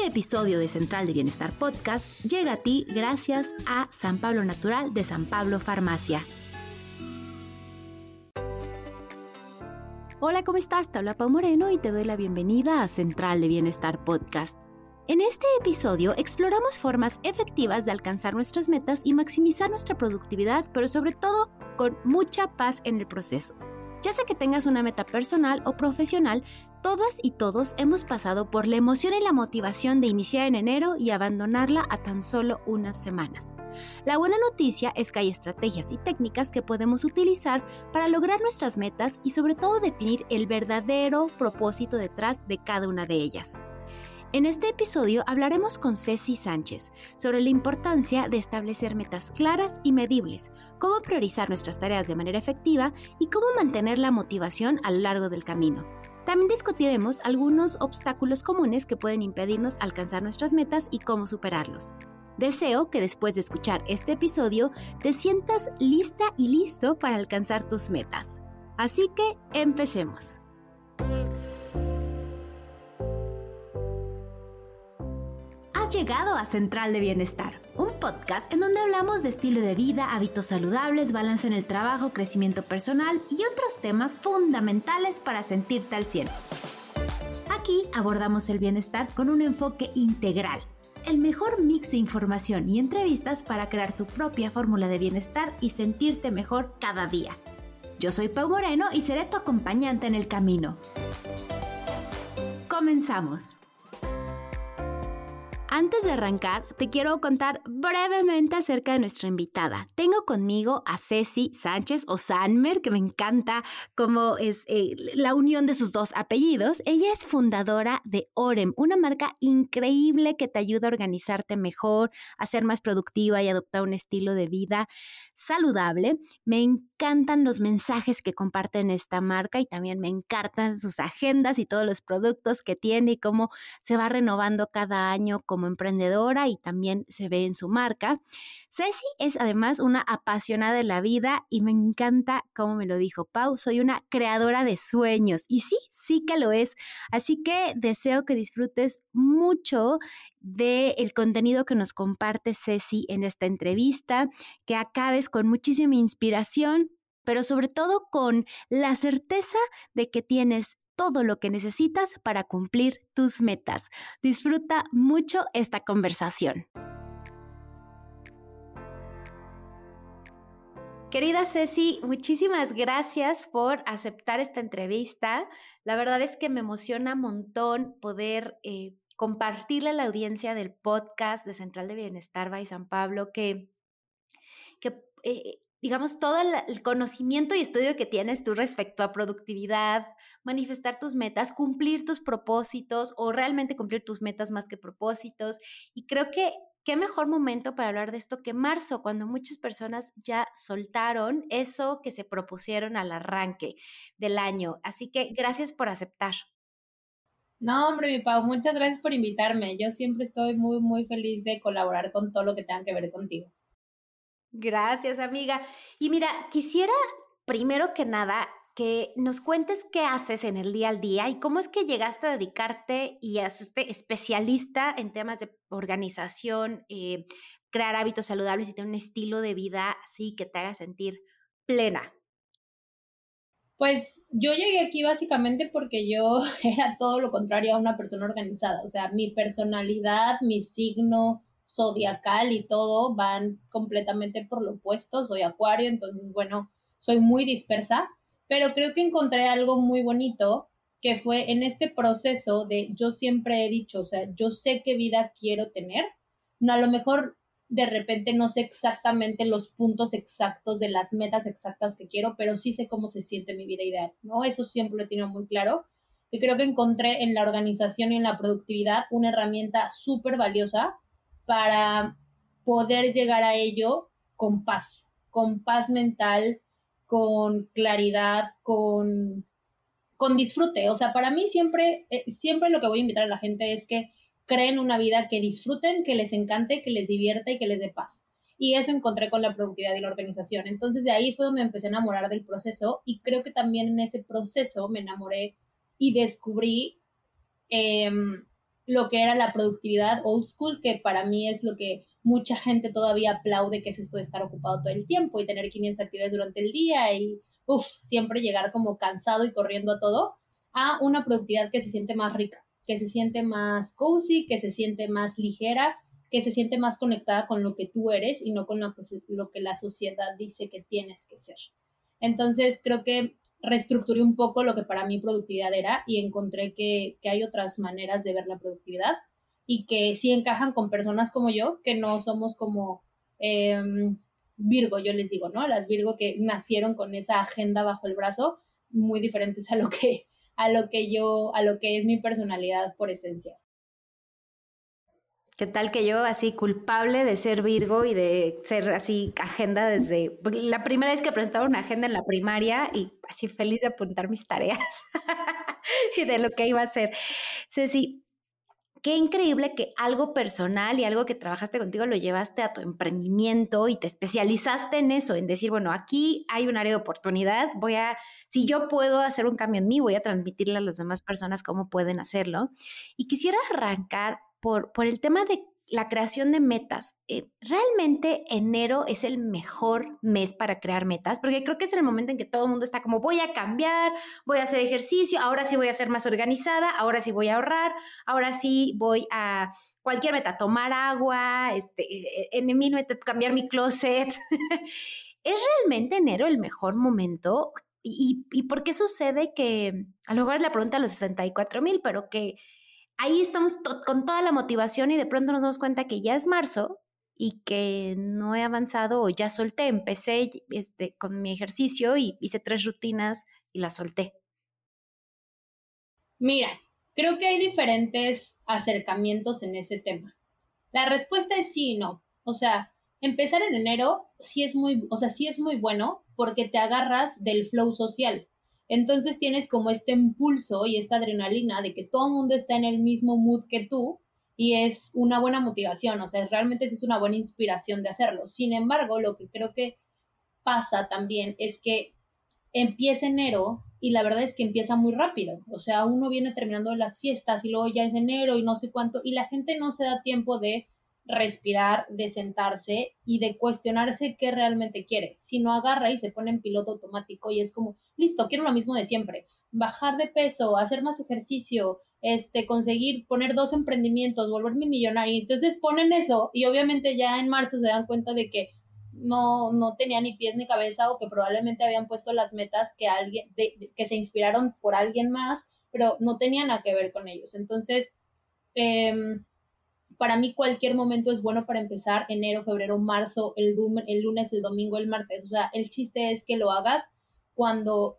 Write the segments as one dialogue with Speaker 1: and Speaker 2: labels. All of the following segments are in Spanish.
Speaker 1: Este episodio de Central de Bienestar Podcast llega a ti gracias a San Pablo Natural de San Pablo Farmacia. Hola, ¿cómo estás? Te habla Pau Moreno y te doy la bienvenida a Central de Bienestar Podcast. En este episodio exploramos formas efectivas de alcanzar nuestras metas y maximizar nuestra productividad, pero sobre todo con mucha paz en el proceso. Ya sea que tengas una meta personal o profesional, todas y todos hemos pasado por la emoción y la motivación de iniciar en enero y abandonarla a tan solo unas semanas. La buena noticia es que hay estrategias y técnicas que podemos utilizar para lograr nuestras metas y sobre todo definir el verdadero propósito detrás de cada una de ellas. En este episodio hablaremos con Ceci Sánchez sobre la importancia de establecer metas claras y medibles, cómo priorizar nuestras tareas de manera efectiva y cómo mantener la motivación a lo largo del camino. También discutiremos algunos obstáculos comunes que pueden impedirnos alcanzar nuestras metas y cómo superarlos. Deseo que después de escuchar este episodio te sientas lista y listo para alcanzar tus metas. Así que empecemos. Llegado a Central de Bienestar, un podcast en donde hablamos de estilo de vida, hábitos saludables, balance en el trabajo, crecimiento personal y otros temas fundamentales para sentirte al cielo. Aquí abordamos el bienestar con un enfoque integral, el mejor mix de información y entrevistas para crear tu propia fórmula de bienestar y sentirte mejor cada día. Yo soy Pau Moreno y seré tu acompañante en el camino. Comenzamos. Antes de arrancar, te quiero contar brevemente acerca de nuestra invitada. Tengo conmigo a Ceci Sánchez o Sanmer, que me encanta cómo es eh, la unión de sus dos apellidos. Ella es fundadora de Orem, una marca increíble que te ayuda a organizarte mejor, a ser más productiva y adoptar un estilo de vida saludable. Me encantan los mensajes que comparten esta marca y también me encantan sus agendas y todos los productos que tiene y cómo se va renovando cada año como emprendedora y también se ve en su marca. Ceci es además una apasionada de la vida y me encanta cómo me lo dijo Pau, soy una creadora de sueños y sí, sí que lo es. Así que deseo que disfrutes mucho del el contenido que nos comparte Ceci en esta entrevista, que acabes con muchísima inspiración, pero sobre todo con la certeza de que tienes todo lo que necesitas para cumplir tus metas. Disfruta mucho esta conversación. Querida Ceci, muchísimas gracias por aceptar esta entrevista. La verdad es que me emociona un montón poder eh, compartirle a la audiencia del podcast de Central de Bienestar by San Pablo que, eh, digamos, todo el, conocimiento y estudio que tienes tú respecto a productividad, manifestar tus metas, cumplir tus propósitos o realmente cumplir tus metas más que propósitos. Y creo que qué mejor momento para hablar de esto que marzo, cuando muchas personas ya soltaron eso que se propusieron al arranque del año. Así que gracias por aceptar.
Speaker 2: No, hombre, mi Pau, muchas gracias por invitarme. Yo siempre estoy muy, muy feliz de colaborar con todo lo que tenga que ver contigo.
Speaker 1: Gracias, amiga. Y mira, quisiera primero que nada que nos cuentes qué haces en el día al día y cómo es que llegaste a dedicarte y a ser especialista en temas de organización, eh, crear hábitos saludables y tener un estilo de vida así que te haga sentir plena.
Speaker 2: Pues yo llegué aquí básicamente porque yo era todo lo contrario a una persona organizada, o sea, mi personalidad, mi signo, zodiacal y todo van completamente por lo opuesto, soy acuario, entonces bueno, soy muy dispersa, pero creo que encontré algo muy bonito que fue en este proceso de yo siempre he dicho, o sea, yo sé qué vida quiero tener, a lo mejor de repente no sé exactamente los puntos exactos de las metas exactas que quiero, pero sí sé cómo se siente mi vida ideal, ¿no? Eso siempre lo he tenido muy claro. Y creo que encontré en la organización y en la productividad una herramienta súper valiosa para poder llegar a ello con paz, con paz mental, con claridad, con, con disfrute. O sea, para mí siempre, eh, siempre lo que voy a invitar a la gente es que creen una vida que disfruten, que les encante, que les divierta y que les dé paz. Y eso encontré con la productividad y la organización. Entonces de ahí fue donde empecé a enamorar del proceso y creo que también en ese proceso me enamoré y descubrí em, lo que era la productividad old school, que para mí es lo que mucha gente todavía aplaude, que es esto de estar ocupado todo el tiempo y tener 500 actividades durante el día y, siempre llegar como cansado y corriendo a todo, a una productividad que se siente más rica, que se siente más cozy, que se siente más ligera, que se siente más conectada con lo que tú eres y no con lo que, la sociedad dice que tienes que ser. Entonces, creo que reestructuré un poco lo que para mí productividad era y encontré que, hay otras maneras de ver la productividad y que sí encajan con personas como yo, que no somos como em, Virgo, yo les digo, ¿no? Las Virgo que nacieron con esa agenda bajo el brazo, muy diferentes a lo que, a lo que yo, a lo que es mi personalidad por esencia.
Speaker 1: ¿Qué tal que yo así culpable de ser Virgo y de ser así agenda desde la primera vez que presentaba una agenda en la primaria y así feliz de apuntar mis tareas y de lo que iba a hacer? Ceci, qué increíble que algo personal y algo que trabajaste contigo lo llevaste a tu emprendimiento y te especializaste en eso, en decir, bueno, aquí hay un área de oportunidad, voy a, si yo puedo hacer un cambio en mí, voy a transmitirle a las demás personas cómo pueden hacerlo. Y quisiera arrancar por, por el tema de la creación de metas. Eh, realmente enero es el mejor mes para crear metas, porque creo que es el momento en que todo el mundo está como voy a cambiar, voy a hacer ejercicio, ahora sí voy a ser más organizada, ahora sí voy a ahorrar, ahora sí voy a cualquier meta, tomar agua, este, eh, en mi meta, cambiar mi closet. ¿Es realmente enero el mejor momento? ¿Y, y por qué sucede que, a lo mejor es la pregunta a los 64 mil, pero que ahí estamos con toda la motivación y de pronto nos damos cuenta que ya es marzo y que no he avanzado o ya solté, empecé este, con mi ejercicio y hice tres rutinas y las solté.
Speaker 2: Mira, creo que hay diferentes acercamientos en ese tema. La respuesta es sí y no. O sea, empezar en enero sí es muy, o sea, sí es muy bueno porque te agarras del flow social. Entonces tienes como este impulso y esta adrenalina de que todo el mundo está en el mismo mood que tú y es una buena motivación, o sea, realmente es una buena inspiración de hacerlo. Sin embargo, lo que creo que pasa también es que empieza enero y la verdad es que empieza muy rápido, o sea, uno viene terminando las fiestas y luego ya es enero y no sé cuánto y la gente no se da tiempo de respirar, de sentarse y de cuestionarse qué realmente quiere. Si no agarra y se pone en piloto automático y es como, listo, quiero lo mismo de siempre, bajar de peso, hacer más ejercicio, este, conseguir poner dos emprendimientos, volverme millonario. Entonces ponen eso y obviamente ya en marzo se dan cuenta de que no, no tenía ni pies ni cabeza o que probablemente habían puesto las metas que alguien, que se inspiraron por alguien más, pero no tenían nada que ver con ellos. Entonces, eh, para mí cualquier momento es bueno para empezar, enero, febrero, marzo, el, el lunes, el domingo, el martes. O sea, el chiste es que lo hagas cuando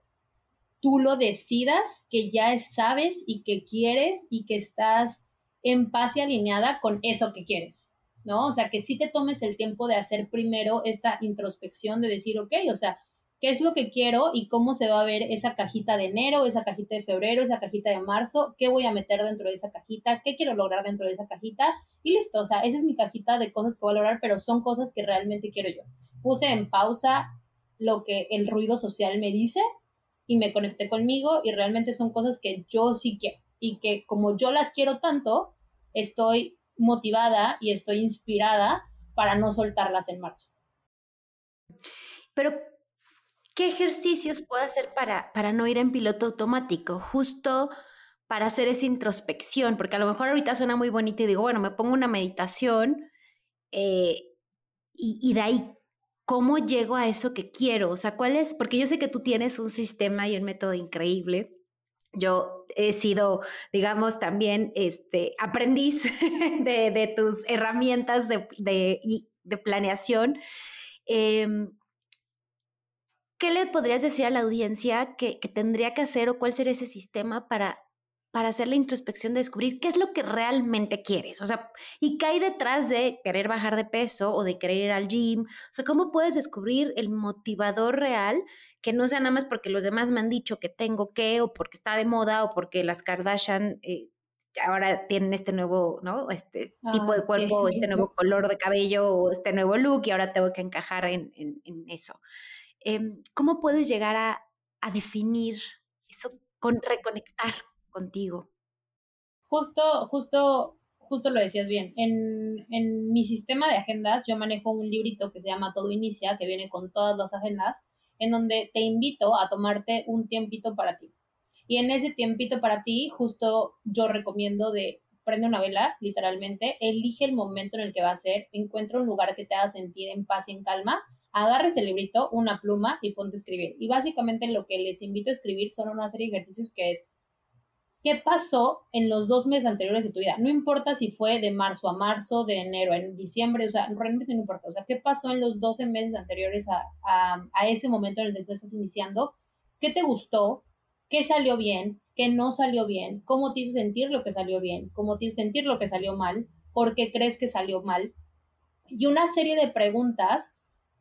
Speaker 2: tú lo decidas, que ya sabes y que quieres y que estás en paz y alineada con eso que quieres, ¿no? O sea, que sí te tomes el tiempo de hacer primero esta introspección de decir, ok, o sea, qué es lo que quiero y cómo se va a ver esa cajita de enero, esa cajita de febrero, esa cajita de marzo, qué voy a meter dentro de esa cajita, qué quiero lograr dentro de esa cajita y listo, o sea, esa es mi cajita de cosas que voy a lograr, pero son cosas que realmente quiero yo. Puse en pausa lo que el ruido social me dice y me conecté conmigo y realmente son cosas que yo sí quiero y que como yo las quiero tanto, estoy motivada y estoy inspirada para no soltarlas en marzo.
Speaker 1: Pero ¿qué ejercicios puedo hacer para, para no ir en piloto automático? Justo para hacer esa introspección, porque a lo mejor ahorita suena muy bonito y digo, bueno, me pongo una meditación eh, y, y, de ahí, ¿cómo llego a eso que quiero? O sea, ¿cuál es? Porque yo sé que tú tienes un sistema y un método increíble. Yo he sido, digamos, también este, aprendiz de, de tus herramientas de, de, de planeación. Eh, ¿qué le podrías decir a la audiencia que, tendría que hacer o cuál sería ese sistema para, para hacer la introspección de descubrir qué es lo que realmente quieres? O sea, ¿y qué hay detrás de querer bajar de peso o de querer ir al gym? O sea, ¿cómo puedes descubrir el motivador real que no sea nada más porque los demás me han dicho que tengo que o porque está de moda o porque las Kardashian... Eh, ahora tienen este nuevo, ¿no? Este tipo de cuerpo, este nuevo color de cabello, este nuevo look, y ahora tengo que encajar en, en eso. Em, ¿cómo puedes llegar a, definir eso, con reconectar contigo?
Speaker 2: Justo, justo, justo lo decías bien. En, mi sistema de agendas yo manejo un librito que se llama Todo Inicia, que viene con todas las agendas, en donde te invito a tomarte un tiempito para ti. Y en ese tiempito para ti, justo yo recomiendo de prende una vela, literalmente, elige el momento en el que va a ser, encuentra un lugar que te haga sentir en paz y en calma, agarres el librito, una pluma y ponte a escribir. Y básicamente lo que les invito a escribir son una serie de ejercicios que es, ¿qué pasó en los dos meses anteriores de tu vida? No importa si fue de marzo a marzo, de enero a diciembre, o sea, realmente no importa. O sea, ¿qué pasó en los 12 meses anteriores a, a, a ese momento en el que tú estás iniciando? ¿Qué te gustó? ¿Qué salió bien? ¿Qué no salió bien? ¿Cómo te hizo sentir lo que salió bien? ¿Cómo te hizo sentir lo que salió mal? ¿Por qué crees que salió mal? Y una serie de preguntas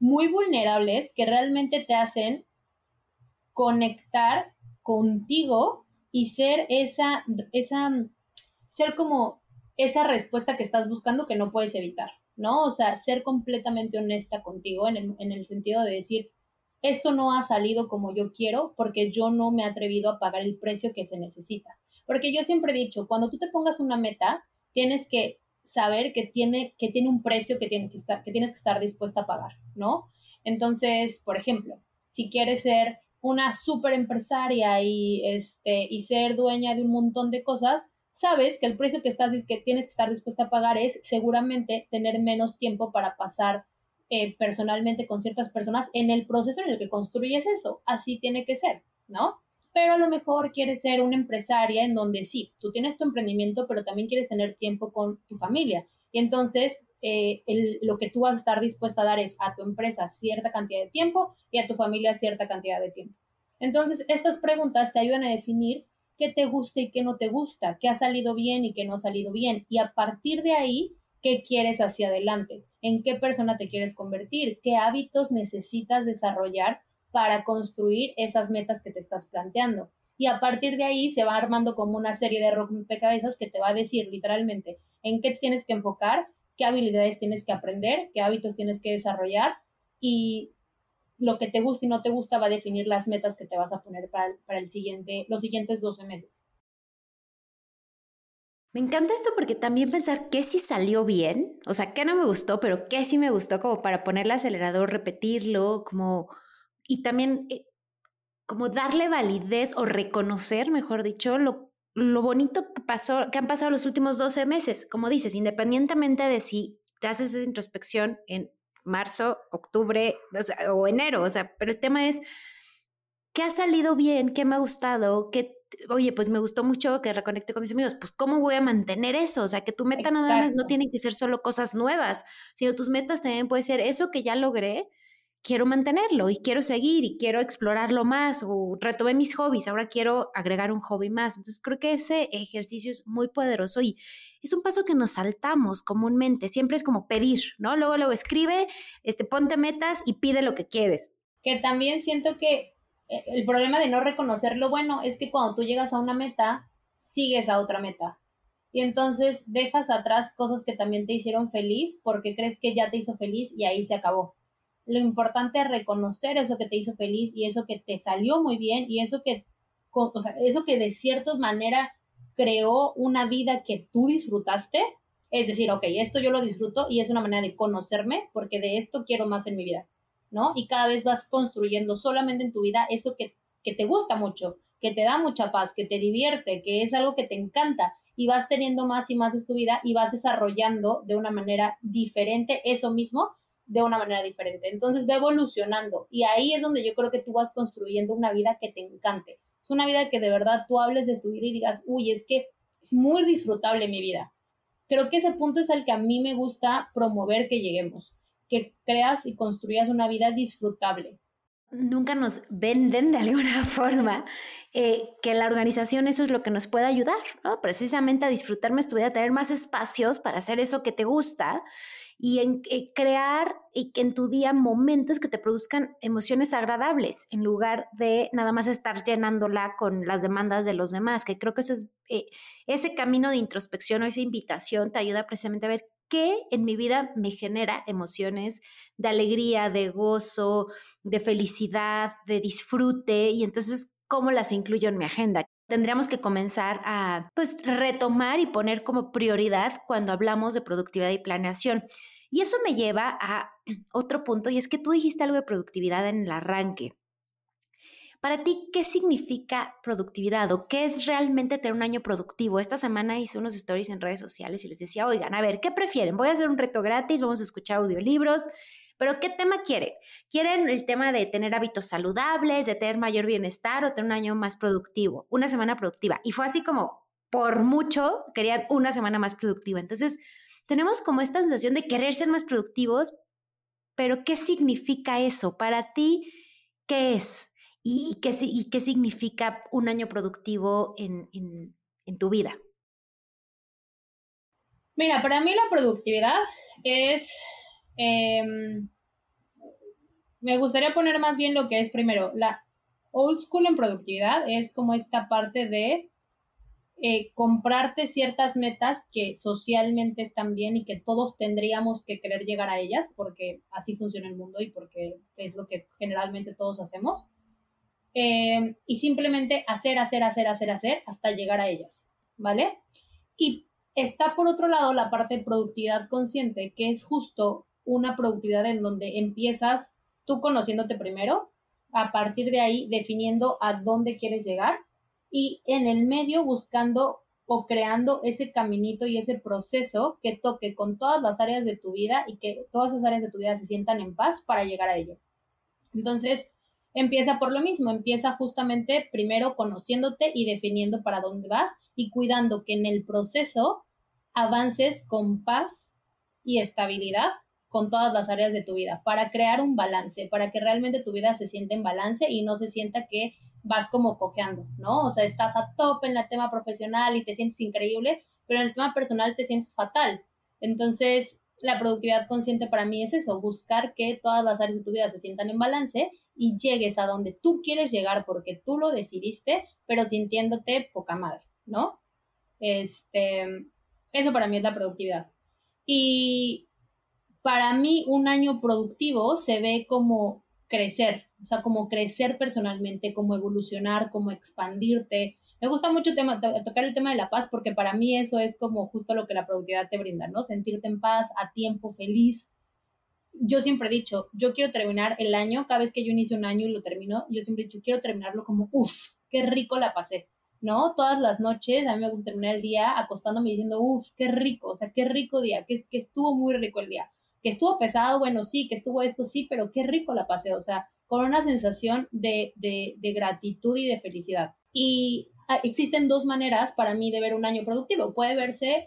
Speaker 2: muy vulnerables que realmente te hacen conectar contigo y ser esa, esa, ser como esa respuesta que estás buscando que no puedes evitar, ¿no? O sea, ser completamente honesta contigo en el, en el sentido de decir, esto no ha salido como yo quiero porque yo no me he atrevido a pagar el precio que se necesita. Porque yo siempre he dicho, cuando tú te pongas una meta, tienes que saber que tiene, que tiene un precio que, tienes que estar dispuesta a pagar, ¿no? Entonces, por ejemplo, si quieres ser una súper empresaria y, este, y ser dueña de un montón de cosas, sabes que el precio que, estás, que tienes que estar dispuesta a pagar es seguramente tener menos tiempo para pasar eh, personalmente con ciertas personas en el proceso en el que construyes eso. Así tiene que ser, ¿no? Pero a lo mejor quieres ser una empresaria en donde sí, tú tienes tu emprendimiento, pero también quieres tener tiempo con tu familia. Y entonces eh, lo que tú vas a estar dispuesta a dar es a tu empresa cierta cantidad de tiempo y a tu familia cierta cantidad de tiempo. Entonces, estas preguntas te ayudan a definir qué te gusta y qué no te gusta, qué ha salido bien y qué no ha salido bien. Y a partir de ahí, qué quieres hacia adelante, en qué persona te quieres convertir, qué hábitos necesitas desarrollar para construir esas metas que te estás planteando. Y a partir de ahí se va armando como una serie de rompecabezas que te va a decir literalmente en qué tienes que enfocar, qué habilidades tienes que aprender, qué hábitos tienes que desarrollar y lo que te gusta y no te gusta va a definir las metas que te vas a poner para, para el siguiente, los siguientes 12 meses.
Speaker 1: Me encanta esto porque también pensar qué sí salió bien, o sea, qué no me gustó, pero qué sí me gustó como para ponerle acelerador, repetirlo, como, y también eh, como darle validez o reconocer, mejor dicho, lo, lo bonito que pasó, que han pasado los últimos 12 meses, como dices, independientemente de si te haces esa introspección en marzo, octubre o enero, o sea, pero el tema es, ¿qué ha salido bien? ¿Qué me ha gustado? ¿Qué oye, pues me gustó mucho que reconecte con mis amigos, pues ¿cómo voy a mantener eso? O sea, que tu meta nada más no tiene que ser solo cosas nuevas, sino tus metas también puede ser eso que ya logré, quiero mantenerlo y quiero seguir y quiero explorarlo más o retomé mis hobbies, ahora quiero agregar un hobby más. Entonces creo que ese ejercicio es muy poderoso y es un paso que nos saltamos comúnmente, siempre es como pedir, ¿no? Luego luego escribe, este ponte metas y pide lo que quieres.
Speaker 2: Que también siento que eh, el problema de no reconocer lo bueno es que cuando tú llegas a una meta, sigues a otra meta. Y entonces dejas atrás cosas que también te hicieron feliz porque crees que ya te hizo feliz y ahí se acabó. Lo importante es reconocer eso que te hizo feliz y eso que te salió muy bien y eso que, o sea, eso que de cierta manera creó una vida que tú disfrutaste. Es decir, ok, esto yo lo disfruto y es una manera de conocerme porque de esto quiero más en mi vida. ¿no? Y cada vez vas construyendo solamente en tu vida eso que, que te gusta mucho, que te da mucha paz, que te divierte, que es algo que te encanta y vas teniendo más y más de tu vida y vas desarrollando de una manera diferente eso mismo de una manera diferente. Entonces va evolucionando y ahí es donde yo creo que tú vas construyendo una vida que te encante. Es una vida que de verdad tú hables de tu vida y digas, uy, es que es muy disfrutable mi vida. Creo que ese punto es al que a mí me gusta promover que lleguemos que creas y construyas una vida disfrutable.
Speaker 1: Nunca nos venden de alguna forma eh, que la organización eso es lo que nos puede ayudar, ¿no? Precisamente a disfrutar más tu vida, a tener más espacios para hacer eso que te gusta y en, eh, crear y que en tu día momentos que te produzcan emociones agradables en lugar de nada más estar llenándola con las demandas de los demás, que creo que eso es eh, ese camino de introspección o esa invitación te ayuda precisamente a ver qué en mi vida me genera emociones de alegría, de gozo, de felicidad, de disfrute y entonces cómo las incluyo en mi agenda. Tendríamos que comenzar a pues retomar y poner como prioridad cuando hablamos de productividad y planeación. Y eso me lleva a otro punto y es que tú dijiste algo de productividad en el arranque. Para ti, ¿qué significa productividad o qué es realmente tener un año productivo? Esta semana hice unos stories en redes sociales y les decía, oigan, a ver, ¿qué prefieren? Voy a hacer un reto gratis, vamos a escuchar audiolibros, pero ¿qué tema quieren? ¿Quieren el tema de tener hábitos saludables, de tener mayor bienestar o tener un año más productivo, una semana productiva? Y fue así como, por mucho, querían una semana más productiva. Entonces, tenemos como esta sensación de querer ser más productivos, pero ¿qué significa eso? Para ti, ¿qué es? ¿Y, qué, significa un año productivo en, tu vida?
Speaker 2: Mira, para mí la productividad es, em, me gustaría poner más bien lo que es primero, la old school en productividad es como esta parte de eh, comprarte ciertas metas que socialmente están bien y que todos tendríamos que querer llegar a ellas porque así funciona el mundo y porque es lo que generalmente todos hacemos. Eh, y simplemente hacer, hacer, hacer, hacer, hacer hasta llegar a ellas, ¿vale? Y está por otro lado la parte de productividad consciente, que es justo una productividad en donde empiezas tú conociéndote primero, a partir de ahí definiendo a dónde quieres llegar y en el medio buscando o creando ese caminito y ese proceso que toque con todas las áreas de tu vida y que todas esas áreas de tu vida se sientan en paz para llegar a ello. Entonces, empieza por lo mismo, empieza justamente primero conociéndote y definiendo para dónde vas y cuidando que en el proceso avances con paz y estabilidad con todas las áreas de tu vida, para crear un balance, para que realmente tu vida se sienta en balance y no se sienta que vas como cojeando, ¿no? O sea, estás a tope en el tema profesional y te sientes increíble, pero en el tema personal te sientes fatal. Entonces, la productividad consciente para mí es eso, buscar que todas las áreas de tu vida se sientan en balance y llegues a donde tú quieres llegar porque tú lo decidiste, pero sintiéndote poca madre, ¿no? Este, eso para mí es la productividad. Y para mí un año productivo se ve como crecer, o sea, como crecer personalmente, como evolucionar, como expandirte. Me gusta mucho tema, tocar el tema de la paz porque para mí eso es como justo lo que la productividad te brinda, ¿no? Sentirte en paz, a tiempo, feliz, yo siempre he dicho, yo quiero terminar el año, cada vez que yo inicio un año y lo termino, yo siempre he dicho, quiero terminarlo como, uff, qué rico la pasé, ¿no? Todas las noches a mí me gusta terminar el día acostándome diciendo, uff, qué rico, o sea, qué rico día, que, que estuvo muy rico el día, que estuvo pesado, bueno, sí, que estuvo esto, sí, pero qué rico la pasé, o sea, con una sensación de, de, de gratitud y de felicidad. Y ah, existen dos maneras para mí de ver un año productivo. Puede verse,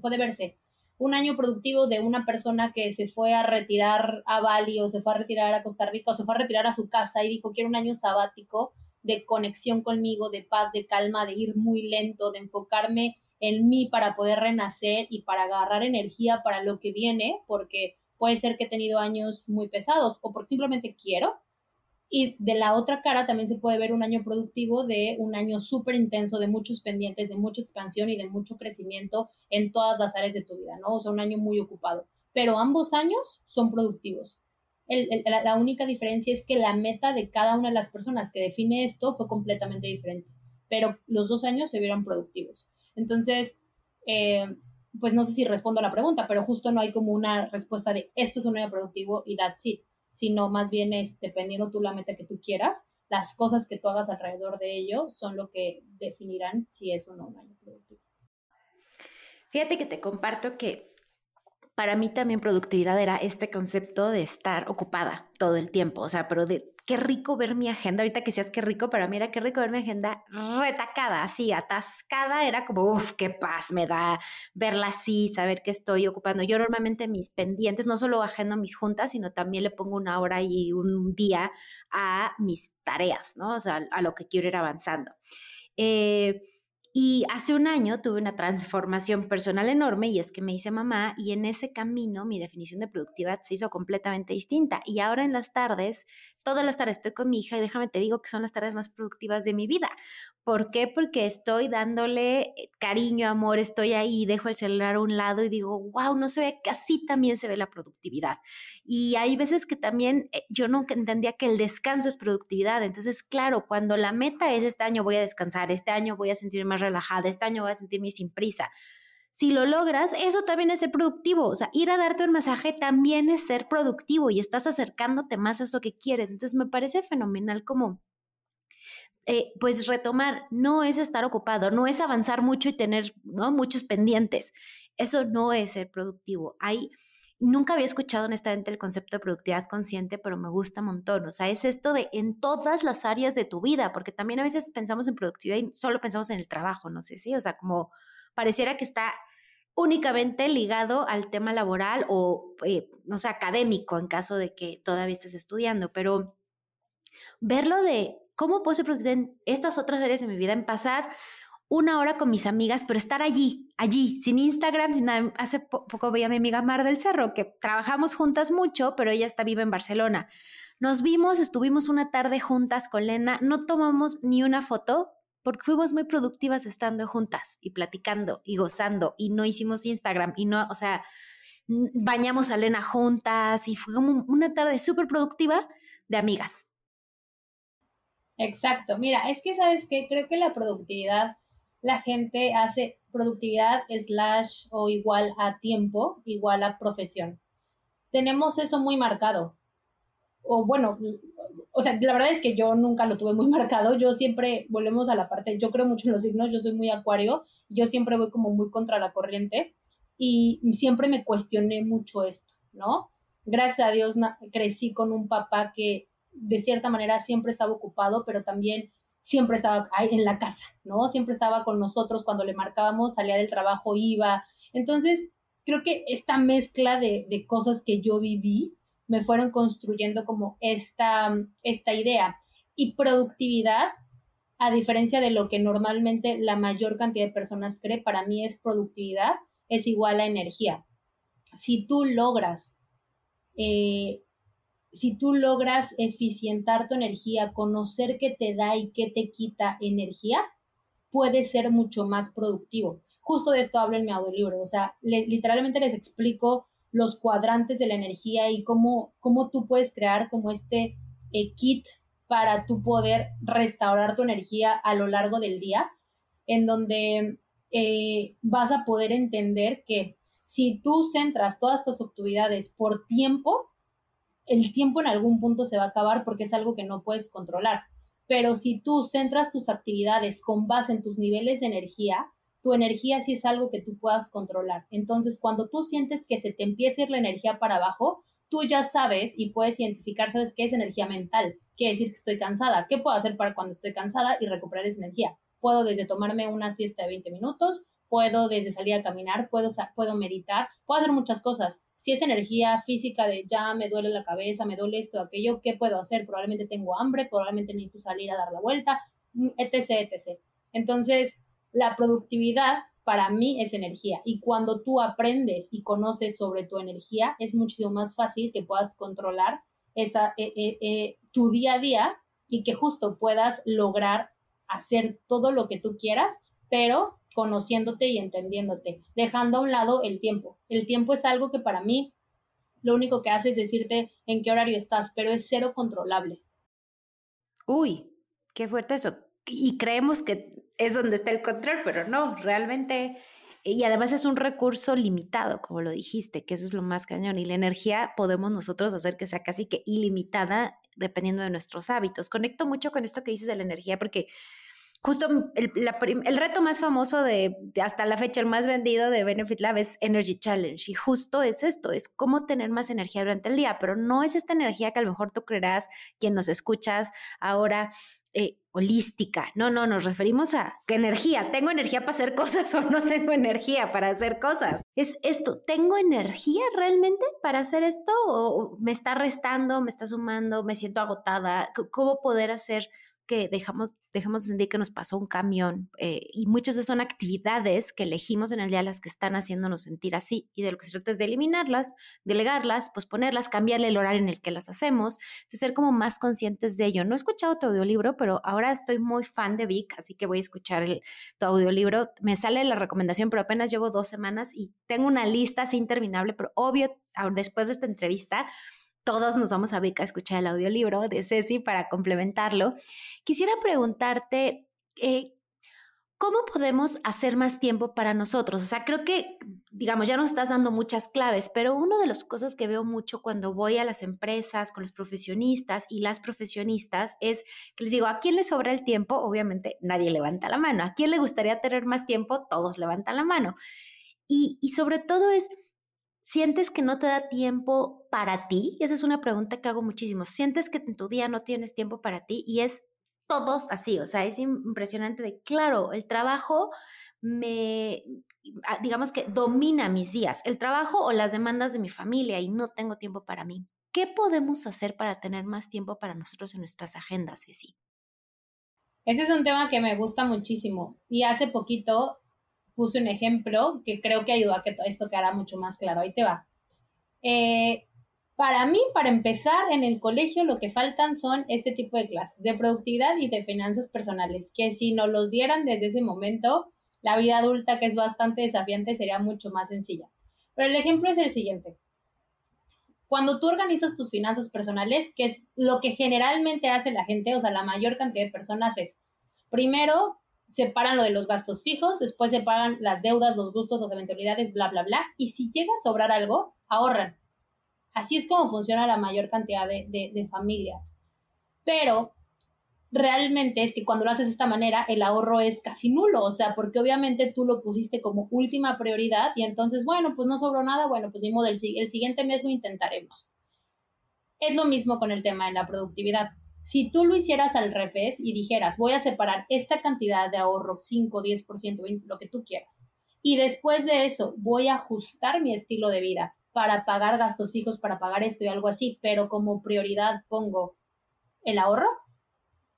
Speaker 2: puede verse un año productivo de una persona que se fue a retirar a Bali o se fue a retirar a Costa Rica o se fue a retirar a su casa y dijo, quiero un año sabático de conexión conmigo, de paz, de calma, de ir muy lento, de enfocarme en mí para poder renacer y para agarrar energía para lo que viene, porque puede ser que he tenido años muy pesados o porque simplemente quiero y de la otra cara también se puede ver un año productivo de un año súper intenso, de muchos pendientes, de mucha expansión y de mucho crecimiento en todas las áreas de tu vida, ¿no? O sea, un año muy ocupado. Pero ambos años son productivos. la única diferencia es que la meta de cada una de las personas que define esto fue completamente diferente. Pero los dos años se vieron productivos. Entonces, eh, pues no sé si respondo a la pregunta, pero justo no hay como una respuesta de esto es un año productivo y that's it sino más bien es, dependiendo tú la meta que tú quieras, las cosas que tú hagas alrededor de ello son lo que definirán si es o no un año productivo.
Speaker 1: Fíjate que te comparto que para mí también productividad era este concepto de estar ocupada todo el tiempo, o sea, pero de qué rico ver mi agenda, ahorita que seas qué rico, para mí qué rico ver mi agenda retacada, así, atascada, era como, uff, qué paz me da verla así, saber que estoy ocupando. Yo normalmente mis pendientes, no solo agendo mis juntas, sino también le pongo una hora y un día a mis tareas, ¿no? O sea, a lo que quiero ir avanzando. Eh, y hace un año tuve una transformación personal enorme y es que me hice mamá y en ese camino mi definición de productividad se hizo completamente distinta. Y ahora en las tardes todas las tardes estoy con mi hija y déjame te digo que son las tareas más productivas de mi vida. ¿Por qué? Porque estoy dándole eh, cariño, amor, estoy ahí, dejo el celular a un lado y digo, wow, no se ve que así también se ve la productividad. Y hay veces que también eh, yo nunca entendía que el descanso es productividad. Entonces, claro, cuando la meta es este año voy a descansar, este año voy a sentirme más relajada, este año voy a sentirme sin prisa si lo logras, eso también es ser productivo. O sea, ir a darte un masaje también es ser productivo y estás acercándote más a eso que quieres. Entonces, me parece fenomenal como, eh, pues, retomar. No es estar ocupado, no es avanzar mucho y tener ¿no? muchos pendientes. Eso no es ser productivo. Hay... Nunca había escuchado honestamente el concepto de productividad consciente, pero me gusta un montón. O sea, es esto de en todas las áreas de tu vida, porque también a veces pensamos en productividad y solo pensamos en el trabajo, no sé si, o sea, como pareciera que está únicamente ligado al tema laboral o, eh, no sé, académico en caso de que todavía estés estudiando, pero verlo de cómo puedo ser estas otras áreas de mi vida, en pasar una hora con mis amigas, pero estar allí, allí, sin Instagram, sin nada. Hace poco veía a mi amiga Mar del Cerro, que trabajamos juntas mucho, pero ella está viva en Barcelona. Nos vimos, estuvimos una tarde juntas con Lena, no tomamos ni una foto, porque fuimos muy productivas estando juntas y platicando y gozando y no hicimos Instagram y no, o sea, bañamos a Lena juntas y fue como una tarde súper productiva de amigas.
Speaker 2: Exacto, mira, es que sabes que creo que la productividad, la gente hace productividad slash o igual a tiempo, igual a profesión. Tenemos eso muy marcado. O bueno, o sea, la verdad es que yo nunca lo tuve muy marcado, yo siempre, volvemos a la parte, yo creo mucho en los signos, yo soy muy acuario, yo siempre voy como muy contra la corriente y siempre me cuestioné mucho esto, ¿no? Gracias a Dios crecí con un papá que de cierta manera siempre estaba ocupado, pero también siempre estaba en la casa, ¿no? Siempre estaba con nosotros cuando le marcábamos, salía del trabajo, iba. Entonces, creo que esta mezcla de, de cosas que yo viví, me fueron construyendo como esta, esta idea. Y productividad, a diferencia de lo que normalmente la mayor cantidad de personas cree, para mí es productividad, es igual a energía. Si tú logras, eh, si tú logras eficientar tu energía, conocer qué te da y qué te quita energía, puedes ser mucho más productivo. Justo de esto hablo en mi audiolibro, o sea, literalmente les explico los cuadrantes de la energía y cómo, cómo tú puedes crear como este eh, kit para tú poder restaurar tu energía a lo largo del día, en donde eh, vas a poder entender que si tú centras todas tus actividades por tiempo, el tiempo en algún punto se va a acabar porque es algo que no puedes controlar. Pero si tú centras tus actividades con base en tus niveles de energía, tu energía sí es algo que tú puedas controlar. Entonces, cuando tú sientes que se te empieza a ir la energía para abajo, tú ya sabes y puedes identificar, sabes qué es energía mental. Quiere decir que estoy cansada. ¿Qué puedo hacer para cuando estoy cansada y recuperar esa energía? Puedo desde tomarme una siesta de 20 minutos, puedo desde salir a caminar, puedo, puedo meditar, puedo hacer muchas cosas. Si es energía física de ya me duele la cabeza, me duele esto, aquello, ¿qué puedo hacer? Probablemente tengo hambre, probablemente necesito salir a dar la vuelta, etc., etc. Entonces, la productividad para mí es energía y cuando tú aprendes y conoces sobre tu energía es muchísimo más fácil que puedas controlar esa, eh, eh, eh, tu día a día y que justo puedas lograr hacer todo lo que tú quieras, pero conociéndote y entendiéndote, dejando a un lado el tiempo. El tiempo es algo que para mí lo único que hace es decirte en qué horario estás, pero es cero controlable.
Speaker 1: Uy, qué fuerte eso. Y creemos que es donde está el control, pero no, realmente, y además es un recurso limitado, como lo dijiste, que eso es lo más cañón, y la energía podemos nosotros hacer que sea casi que ilimitada dependiendo de nuestros hábitos. Conecto mucho con esto que dices de la energía, porque justo el, reto más famoso de, hasta la fecha, el más vendido de Benefit Lab es Energy Challenge. Y justo es esto, es cómo tener más energía durante el día, pero no es esta energía que a lo mejor tú creerás, quien nos escuchas ahora, eh, holística. No, no, nos referimos a qué energía. ¿Tengo energía para hacer cosas o no tengo energía para hacer cosas? Es esto, ¿tengo energía realmente para hacer esto o me está restando, me está sumando, me siento agotada? ¿Cómo poder hacer que dejamos, dejamos de sentir que nos pasó un camión eh, y muchas de son actividades que elegimos en el día las que están haciéndonos sentir así y de lo que se trata es de eliminarlas, delegarlas, posponerlas, cambiarle el horario en el que las hacemos, entonces ser como más conscientes de ello. No he escuchado tu audiolibro, pero ahora estoy muy fan de Vic, así que voy a escuchar el, tu audiolibro. Me sale la recomendación, pero apenas llevo dos semanas y tengo una lista así interminable, pero obvio, después de esta entrevista, todos nos vamos a ver a escuchar el audiolibro de Ceci para complementarlo. Quisiera preguntarte, eh, ¿cómo podemos hacer más tiempo para nosotros? O sea, creo que, digamos, ya nos estás dando muchas claves, pero una de las cosas que veo mucho cuando voy a las empresas, con los profesionistas y las profesionistas, es que les digo, ¿a quién le sobra el tiempo? Obviamente nadie levanta la mano. ¿A quién le gustaría tener más tiempo? Todos levantan la mano. Y, y sobre todo es ¿Sientes que no te da tiempo para ti? Esa es una pregunta que hago muchísimo. ¿Sientes que en tu día no tienes tiempo para ti? Y es todos así, o sea, es impresionante de, claro, el trabajo me, ah, digamos que domina mis días, el trabajo o las demandas de mi familia y no tengo tiempo para mí. ¿Qué podemos hacer para tener más tiempo para nosotros en nuestras agendas, Ceci?
Speaker 2: Ese es un tema que me gusta muchísimo y hace poquito puse un ejemplo que creo que ayudó a que esto quedara mucho más claro. Ahí te va. Eh, para mí, para empezar, en el colegio lo que faltan son este tipo de clases de productividad y de finanzas personales, que si nos los dieran desde ese momento, la vida adulta, que es bastante desafiante, sería mucho más sencilla. Pero el ejemplo es el siguiente. Cuando tú organizas tus finanzas personales, que es lo que generalmente hace la gente, o sea, la mayor cantidad de personas es, primero, separan lo de los gastos fijos, después separan las deudas, los gustos, las eventualidades, bla, bla, bla. Y si llega a sobrar algo, ahorran. Así es como funciona la mayor cantidad de, de, familias. Pero realmente es que cuando lo haces de esta manera, el ahorro es casi nulo, o sea, porque obviamente tú lo pusiste como última prioridad y entonces, bueno, pues no sobró nada, bueno, pues mismo del el siguiente mes lo intentaremos. Es lo mismo con el tema de la productividad. Si tú lo hicieras al revés y dijeras, voy a separar esta cantidad de ahorro, 5, 10%, 20, lo que tú quieras, y después de eso voy a ajustar mi estilo de vida para pagar gastos fijos, para pagar esto y algo así, pero como prioridad pongo el ahorro,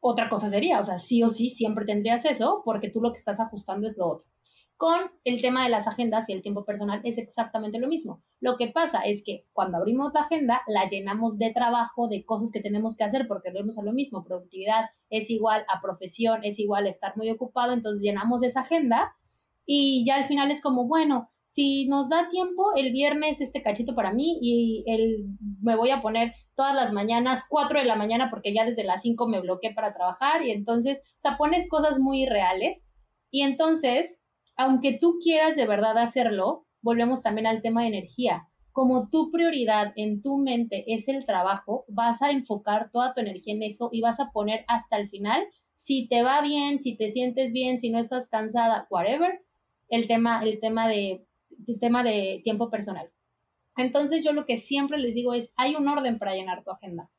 Speaker 2: otra cosa sería, o sea, sí o sí siempre tendrías eso porque tú lo que estás ajustando es lo otro. Con el tema de las agendas y el tiempo personal es exactamente lo mismo. Lo que pasa es que cuando abrimos la agenda la llenamos de trabajo, de cosas que tenemos que hacer porque vemos a lo mismo. Productividad es igual a profesión, es igual a estar muy ocupado, entonces llenamos esa agenda y ya al final es como, bueno, si nos da tiempo, el viernes este cachito para mí y el, me voy a poner todas las mañanas, 4 de la mañana, porque ya desde las 5 me bloqueé para trabajar y entonces, o sea, pones cosas muy reales y entonces aunque tú quieras de verdad hacerlo, volvemos también al tema de energía. Como tu prioridad en tu mente es el trabajo, vas a enfocar toda tu energía en eso y vas a poner hasta el final, si te va bien, si te sientes bien, si no estás cansada, whatever, el tema, el tema de, el tema de tiempo personal. Entonces yo lo que siempre les digo es, hay un orden para llenar tu agenda.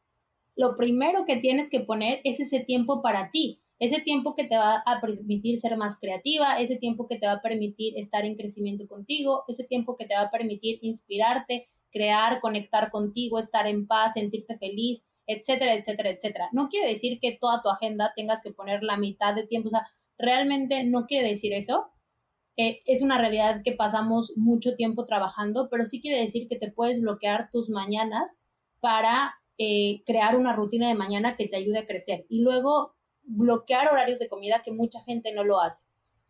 Speaker 2: Lo primero que tienes que poner es ese tiempo para ti ese tiempo que te va a permitir ser más creativa, ese tiempo que te va a permitir estar en crecimiento contigo, ese tiempo que te va a permitir inspirarte, crear, conectar contigo, estar en paz, sentirte feliz, etcétera, etcétera, etcétera. No quiere decir que toda tu agenda tengas que poner la mitad de tiempo, o sea, realmente no quiere decir eso. Eh, es una realidad que pasamos mucho tiempo trabajando, pero sí quiere decir que te puedes bloquear tus mañanas para eh, crear una rutina de mañana que te ayude a crecer. Y luego bloquear horarios de comida que mucha gente no lo hace.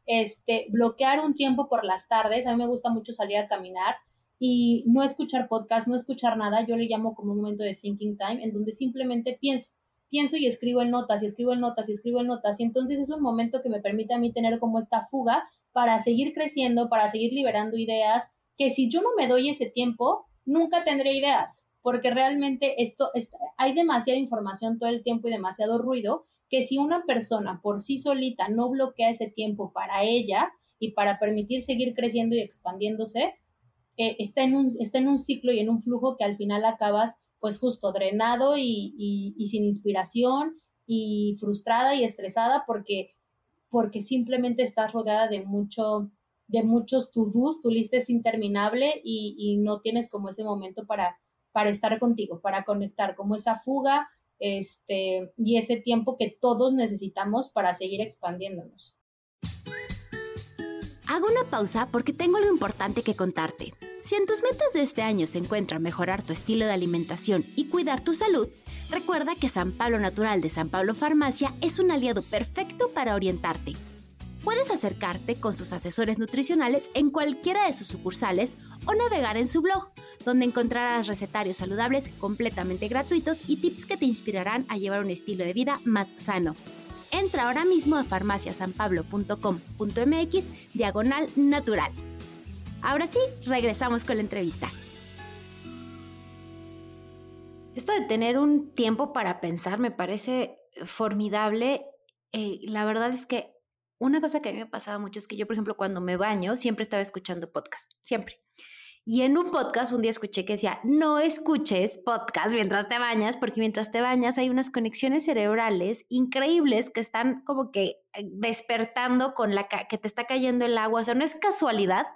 Speaker 2: Este, bloquear un tiempo por las tardes, a mí me gusta mucho salir a caminar y no escuchar podcast, no escuchar nada, yo le llamo como un momento de thinking time en donde simplemente pienso, pienso y escribo en notas y escribo en notas y escribo en notas y entonces es un momento que me permite a mí tener como esta fuga para seguir creciendo, para seguir liberando ideas, que si yo no me doy ese tiempo, nunca tendré ideas, porque realmente esto, hay demasiada información todo el tiempo y demasiado ruido que si una persona por sí solita no bloquea ese tiempo para ella y para permitir seguir creciendo y expandiéndose, eh, está, en un, está en un ciclo y en un flujo que al final acabas pues justo drenado y, sin inspiración y frustrada y estresada porque, porque simplemente estás rodeada de mucho de muchos to-dos, tu lista es interminable y, y, no tienes como ese momento para, para estar contigo, para conectar, como esa fuga este, y ese tiempo que todos necesitamos para seguir expandiéndonos.
Speaker 1: Hago una pausa porque tengo algo importante que contarte. Si en tus metas de este año se encuentra mejorar tu estilo de alimentación y cuidar tu salud, recuerda que San Pablo Natural de San Pablo Farmacia es un aliado perfecto para orientarte. Puedes acercarte con sus asesores nutricionales en cualquiera de sus sucursales o navegar en su blog, donde encontrarás recetarios saludables completamente gratuitos y tips que te inspirarán a llevar un estilo de vida más sano. Entra ahora mismo a farmaciasanpablo.com.mx diagonal natural. Ahora sí, regresamos con la entrevista. Esto de tener un tiempo para pensar me parece formidable. Eh, la verdad es que una cosa que a mí me pasaba mucho es que yo, por ejemplo, cuando me baño, siempre estaba escuchando podcast, siempre. Y en un podcast un día escuché que decía, no escuches podcast mientras te bañas, porque mientras te bañas hay unas conexiones cerebrales increíbles que están como que eh, despertando con la que te está cayendo el agua. O sea, no es casualidad.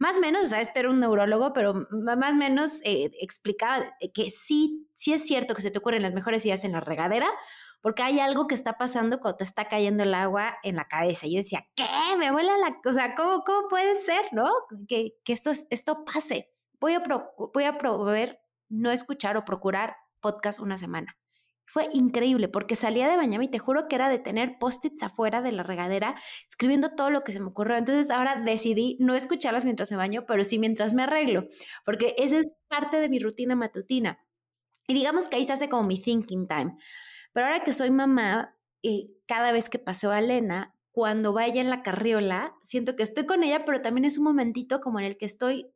Speaker 1: Más o menos, o sea, este era un neurólogo, pero más o menos eh, explicaba que sí, sí es cierto que se te ocurren las mejores ideas en la regadera, porque hay algo que está pasando cuando te está cayendo el agua en la cabeza. Yo decía, ¿qué? Me vuela la... O sea, ¿cómo, cómo puede ser, no? Que, que esto, esto pase. Voy a, voy a proveer no escuchar o procurar podcast una semana. Fue increíble porque salía de bañarme y te juro que era de tener post-its afuera de la regadera escribiendo todo lo que se me ocurrió. Entonces ahora decidí no escucharlas mientras me baño, pero sí mientras me arreglo, porque esa es parte de mi rutina matutina. Y digamos que ahí se hace como mi thinking time. Pero ahora que soy mamá, eh, cada vez que paseo a Elena, cuando vaya en la carriola, siento que estoy con ella, pero también es un momentito como en el que estoy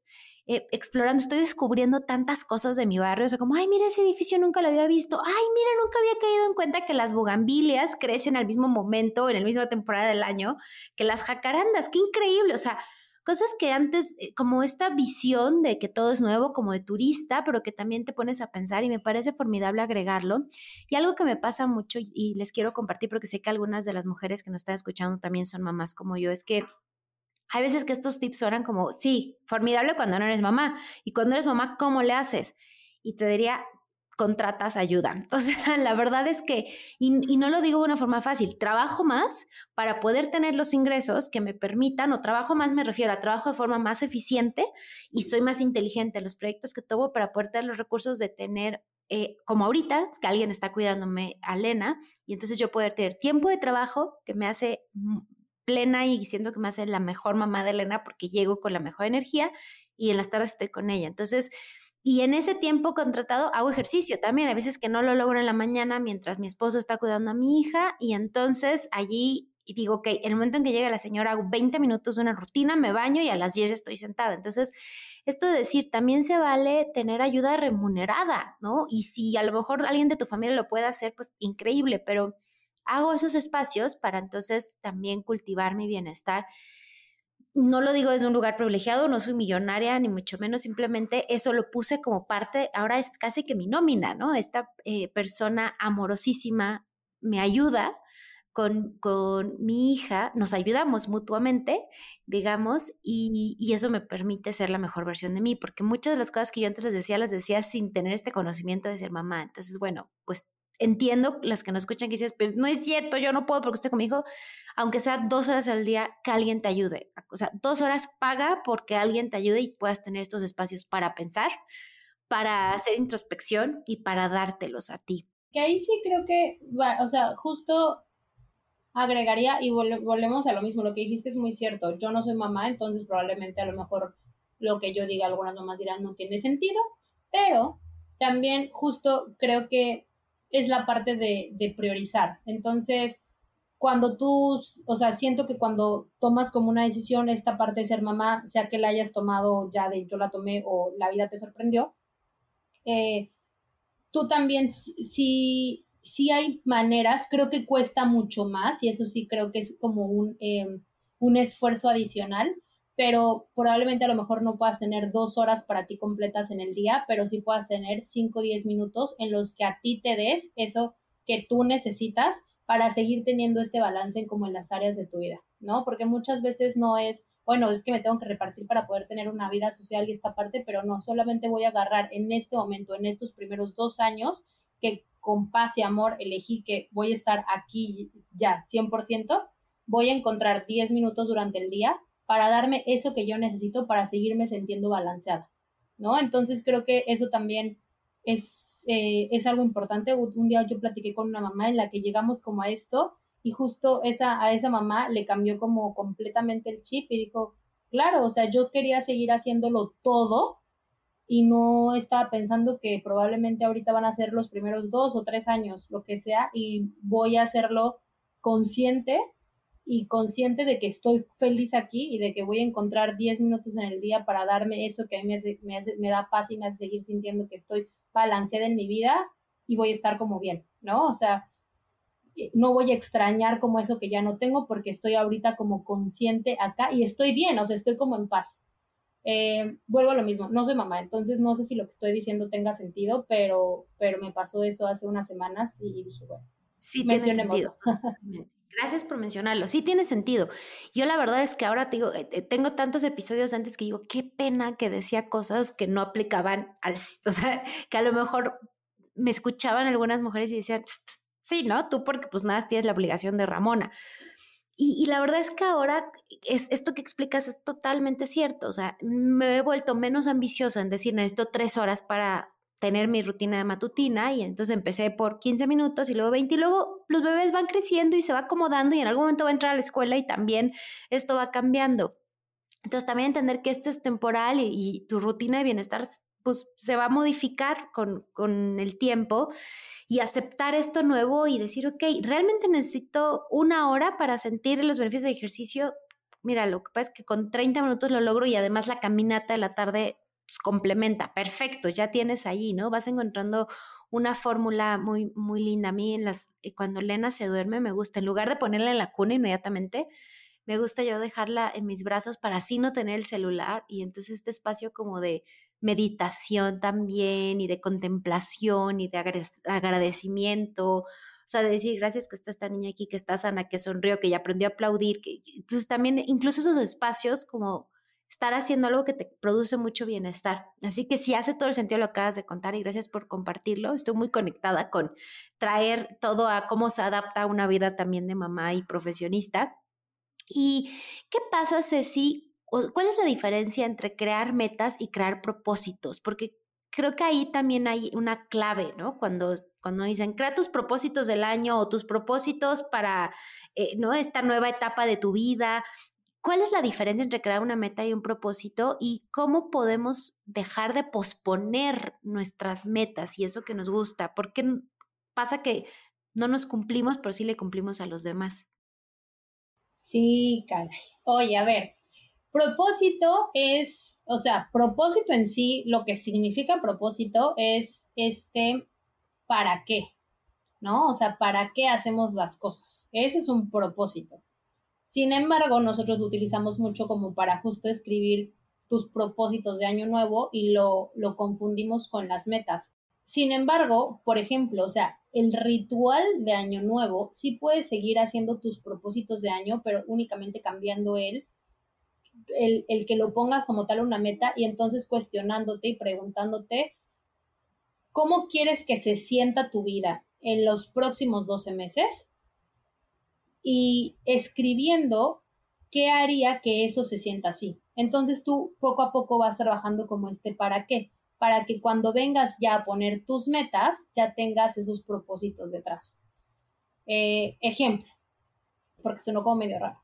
Speaker 1: eh, explorando, estoy descubriendo tantas cosas de mi barrio, o sea, como, ay, mira ese edificio, nunca lo había visto, ay, mira, nunca había caído en cuenta que las bugambilias crecen al mismo momento, en la misma temporada del año, que las jacarandas, qué increíble, o sea, cosas que antes, eh, como esta visión de que todo es nuevo, como de turista, pero que también te pones a pensar y me parece formidable agregarlo. Y algo que me pasa mucho y les quiero compartir porque sé que algunas de las mujeres que nos están escuchando también son mamás como yo, es que hay veces que estos tips suenan como, sí, formidable cuando no eres mamá. Y cuando eres mamá, ¿cómo le haces? Y te diría, contratas ayuda. O sea, la verdad es que, y, no lo digo de una forma fácil, trabajo más para poder tener los ingresos que me permitan, o trabajo más me refiero a trabajo de forma más eficiente y soy más inteligente en los proyectos que tomo para poder tener los recursos de tener, eh, como ahorita, que alguien está cuidándome a Lena, y entonces yo poder tener tiempo de trabajo que me hace plena y siento que me hace la mejor mamá de Elena porque llego con la mejor energía y en las tardes estoy con ella. Entonces, y en ese tiempo contratado hago ejercicio también. A veces que no lo logro en la mañana mientras mi esposo está cuidando a mi hija y entonces allí digo, ok, el momento en que llega la señora hago 20 minutos de una rutina, me baño y a las 10 estoy sentada. Entonces, esto de decir, también se vale tener ayuda remunerada, ¿no? Y si a lo mejor alguien de tu familia lo puede hacer, pues increíble, pero hago esos espacios para entonces también cultivar mi bienestar no lo digo desde un lugar privilegiado, no soy millonaria, ni mucho menos, simplemente eso lo puse como parte, ahora es casi que mi nómina, ¿no? Esta eh, persona amorosísima me ayuda con, con, mi hija, nos ayudamos mutuamente, digamos, y, y, eso me permite ser la mejor versión de mí, porque muchas de las cosas que yo antes les decía, las decía sin tener este conocimiento de ser mamá. Entonces, bueno, pues entiendo las que no escuchan que dices, pero no es cierto, yo no puedo porque estoy con mi hijo, aunque sea dos horas al día, que alguien te ayude. O sea, dos horas paga porque alguien te ayude y puedas tener estos espacios para pensar, para hacer introspección y para dártelos a ti.
Speaker 2: Que ahí sí creo que, o sea, justo agregaría y volvemos a lo mismo, lo que dijiste es muy cierto, yo no soy mamá, entonces probablemente a lo mejor lo que yo diga, algunas mamás dirán no tiene sentido, pero también justo creo que es la parte de, de priorizar. Entonces, cuando tú, o sea, siento que cuando tomas como una decisión esta parte de ser mamá, sea que la hayas tomado ya de yo la tomé o la vida te sorprendió, eh, tú también, si, si hay maneras, creo que cuesta mucho más y eso sí creo que es como un, em, un esfuerzo adicional, pero probablemente a lo mejor no puedas tener dos horas para ti completas en el día, pero sí puedas tener cinco o diez minutos en los que a ti te des eso que tú necesitas para seguir teniendo este balance como en las áreas de tu vida, ¿no? Porque muchas veces no es, bueno, es que me tengo que repartir para poder tener una vida social y esta parte, pero no, solamente voy a agarrar en este momento, en estos primeros dos años, que con paz y amor elegí que voy a estar aquí ya 100%, voy a encontrar 10 minutos durante el día para darme eso que yo necesito para seguirme sintiendo balanceada, ¿no? Entonces creo que eso también es, eh, es algo importante. Un día yo platiqué con una mamá en la que llegamos como a esto y justo esa, a esa mamá le cambió como completamente el chip y dijo, claro, o sea, yo quería seguir haciéndolo todo y no estaba pensando que probablemente ahorita van a ser los primeros dos o tres años, lo que sea, y voy a hacerlo consciente y consciente de que estoy feliz aquí y de que voy a encontrar 10 minutos en el día para darme eso que a mí me, me, da paz y me hace seguir sintiendo que estoy balanceada en mi vida y voy a estar como bien, ¿no? O sea, no voy a extrañar como eso que ya no tengo porque estoy ahorita como consciente acá y estoy bien, o sea, estoy como en paz. Eh, vuelvo a lo mismo, no soy mamá, entonces no sé si lo que estoy diciendo tenga sentido, pero, pero me pasó eso hace unas semanas y dije, bueno,
Speaker 1: sí tiene sentido. Gracias por mencionarlo. Sí tiene sentido. Yo la verdad es que ahora te digo, eh, eh, tengo tantos episodios antes que digo, qué pena que decía cosas que no aplicaban al, o sea, que a lo mejor me escuchaban algunas mujeres y decían, Sí, ¿no? Tú porque pues nada, tienes la obligación de Ramona. Y, la verdad es que ahora es, esto que explicas es totalmente cierto. O sea, me he vuelto menos ambiciosa en decir, necesito tres horas para tener mi rutina de matutina y entonces empecé por 15 minutos y luego 20 y luego los bebés van creciendo y se va acomodando y en algún momento va a entrar a la escuela y también esto va cambiando. Entonces también entender que esto es temporal y, tu rutina de bienestar pues se va a modificar con, con el tiempo y aceptar esto nuevo y decir, ok, realmente necesito una hora para sentir los beneficios de ejercicio. Mira, lo que pasa es que con 30 minutos lo logro y además la caminata de la tarde pues, complementa. Perfecto, ya tienes allí, ¿no? Vas encontrando una fórmula muy, muy linda. A mí, en las, eh, cuando Lena se duerme, me gusta, en lugar de ponerla en la cuna inmediatamente, me gusta yo dejarla en mis brazos para así no tener el celular y entonces este espacio como de meditación también y de contemplación y de agradecimiento, o sea, de decir gracias que está esta niña aquí, que está sana, que sonrió, que ya aprendió a aplaudir, que, entonces también incluso esos espacios como estar haciendo algo que te produce mucho bienestar. Así que sí hace todo el sentido lo que acabas de contar y gracias por compartirlo. Estoy muy conectada con traer todo a cómo se adapta a una vida también de mamá y profesionista. ¿Y qué pasa, Ceci, ¿Cuál es la diferencia entre crear metas y crear propósitos? Porque creo que ahí también hay una clave, ¿no? Cuando, cuando dicen, crea tus propósitos del año o tus propósitos para, eh, ¿no? Esta nueva etapa de tu vida. ¿Cuál es la diferencia entre crear una meta y un propósito y cómo podemos dejar de posponer nuestras metas y eso que nos gusta? Porque pasa que no nos cumplimos, pero sí le cumplimos a los demás.
Speaker 2: Sí, caray. Oye, a ver, Propósito es, o sea, propósito en sí, lo que significa propósito es este, ¿para qué? ¿No? O sea, ¿para qué hacemos las cosas? Ese es un propósito. Sin embargo, nosotros lo utilizamos mucho como para justo escribir tus propósitos de año nuevo y lo, lo confundimos con las metas. Sin embargo, por ejemplo, o sea, el ritual de año nuevo sí puedes seguir haciendo tus propósitos de año, pero únicamente cambiando él el, que lo pongas como tal una meta y entonces cuestionándote y preguntándote cómo quieres que se sienta tu vida en los próximos 12 meses y escribiendo qué haría que eso se sienta así. Entonces tú poco a poco vas trabajando como este para qué, para que cuando vengas ya a poner tus metas, ya tengas esos propósitos detrás. Eh, ejemplo, porque suena como medio raro.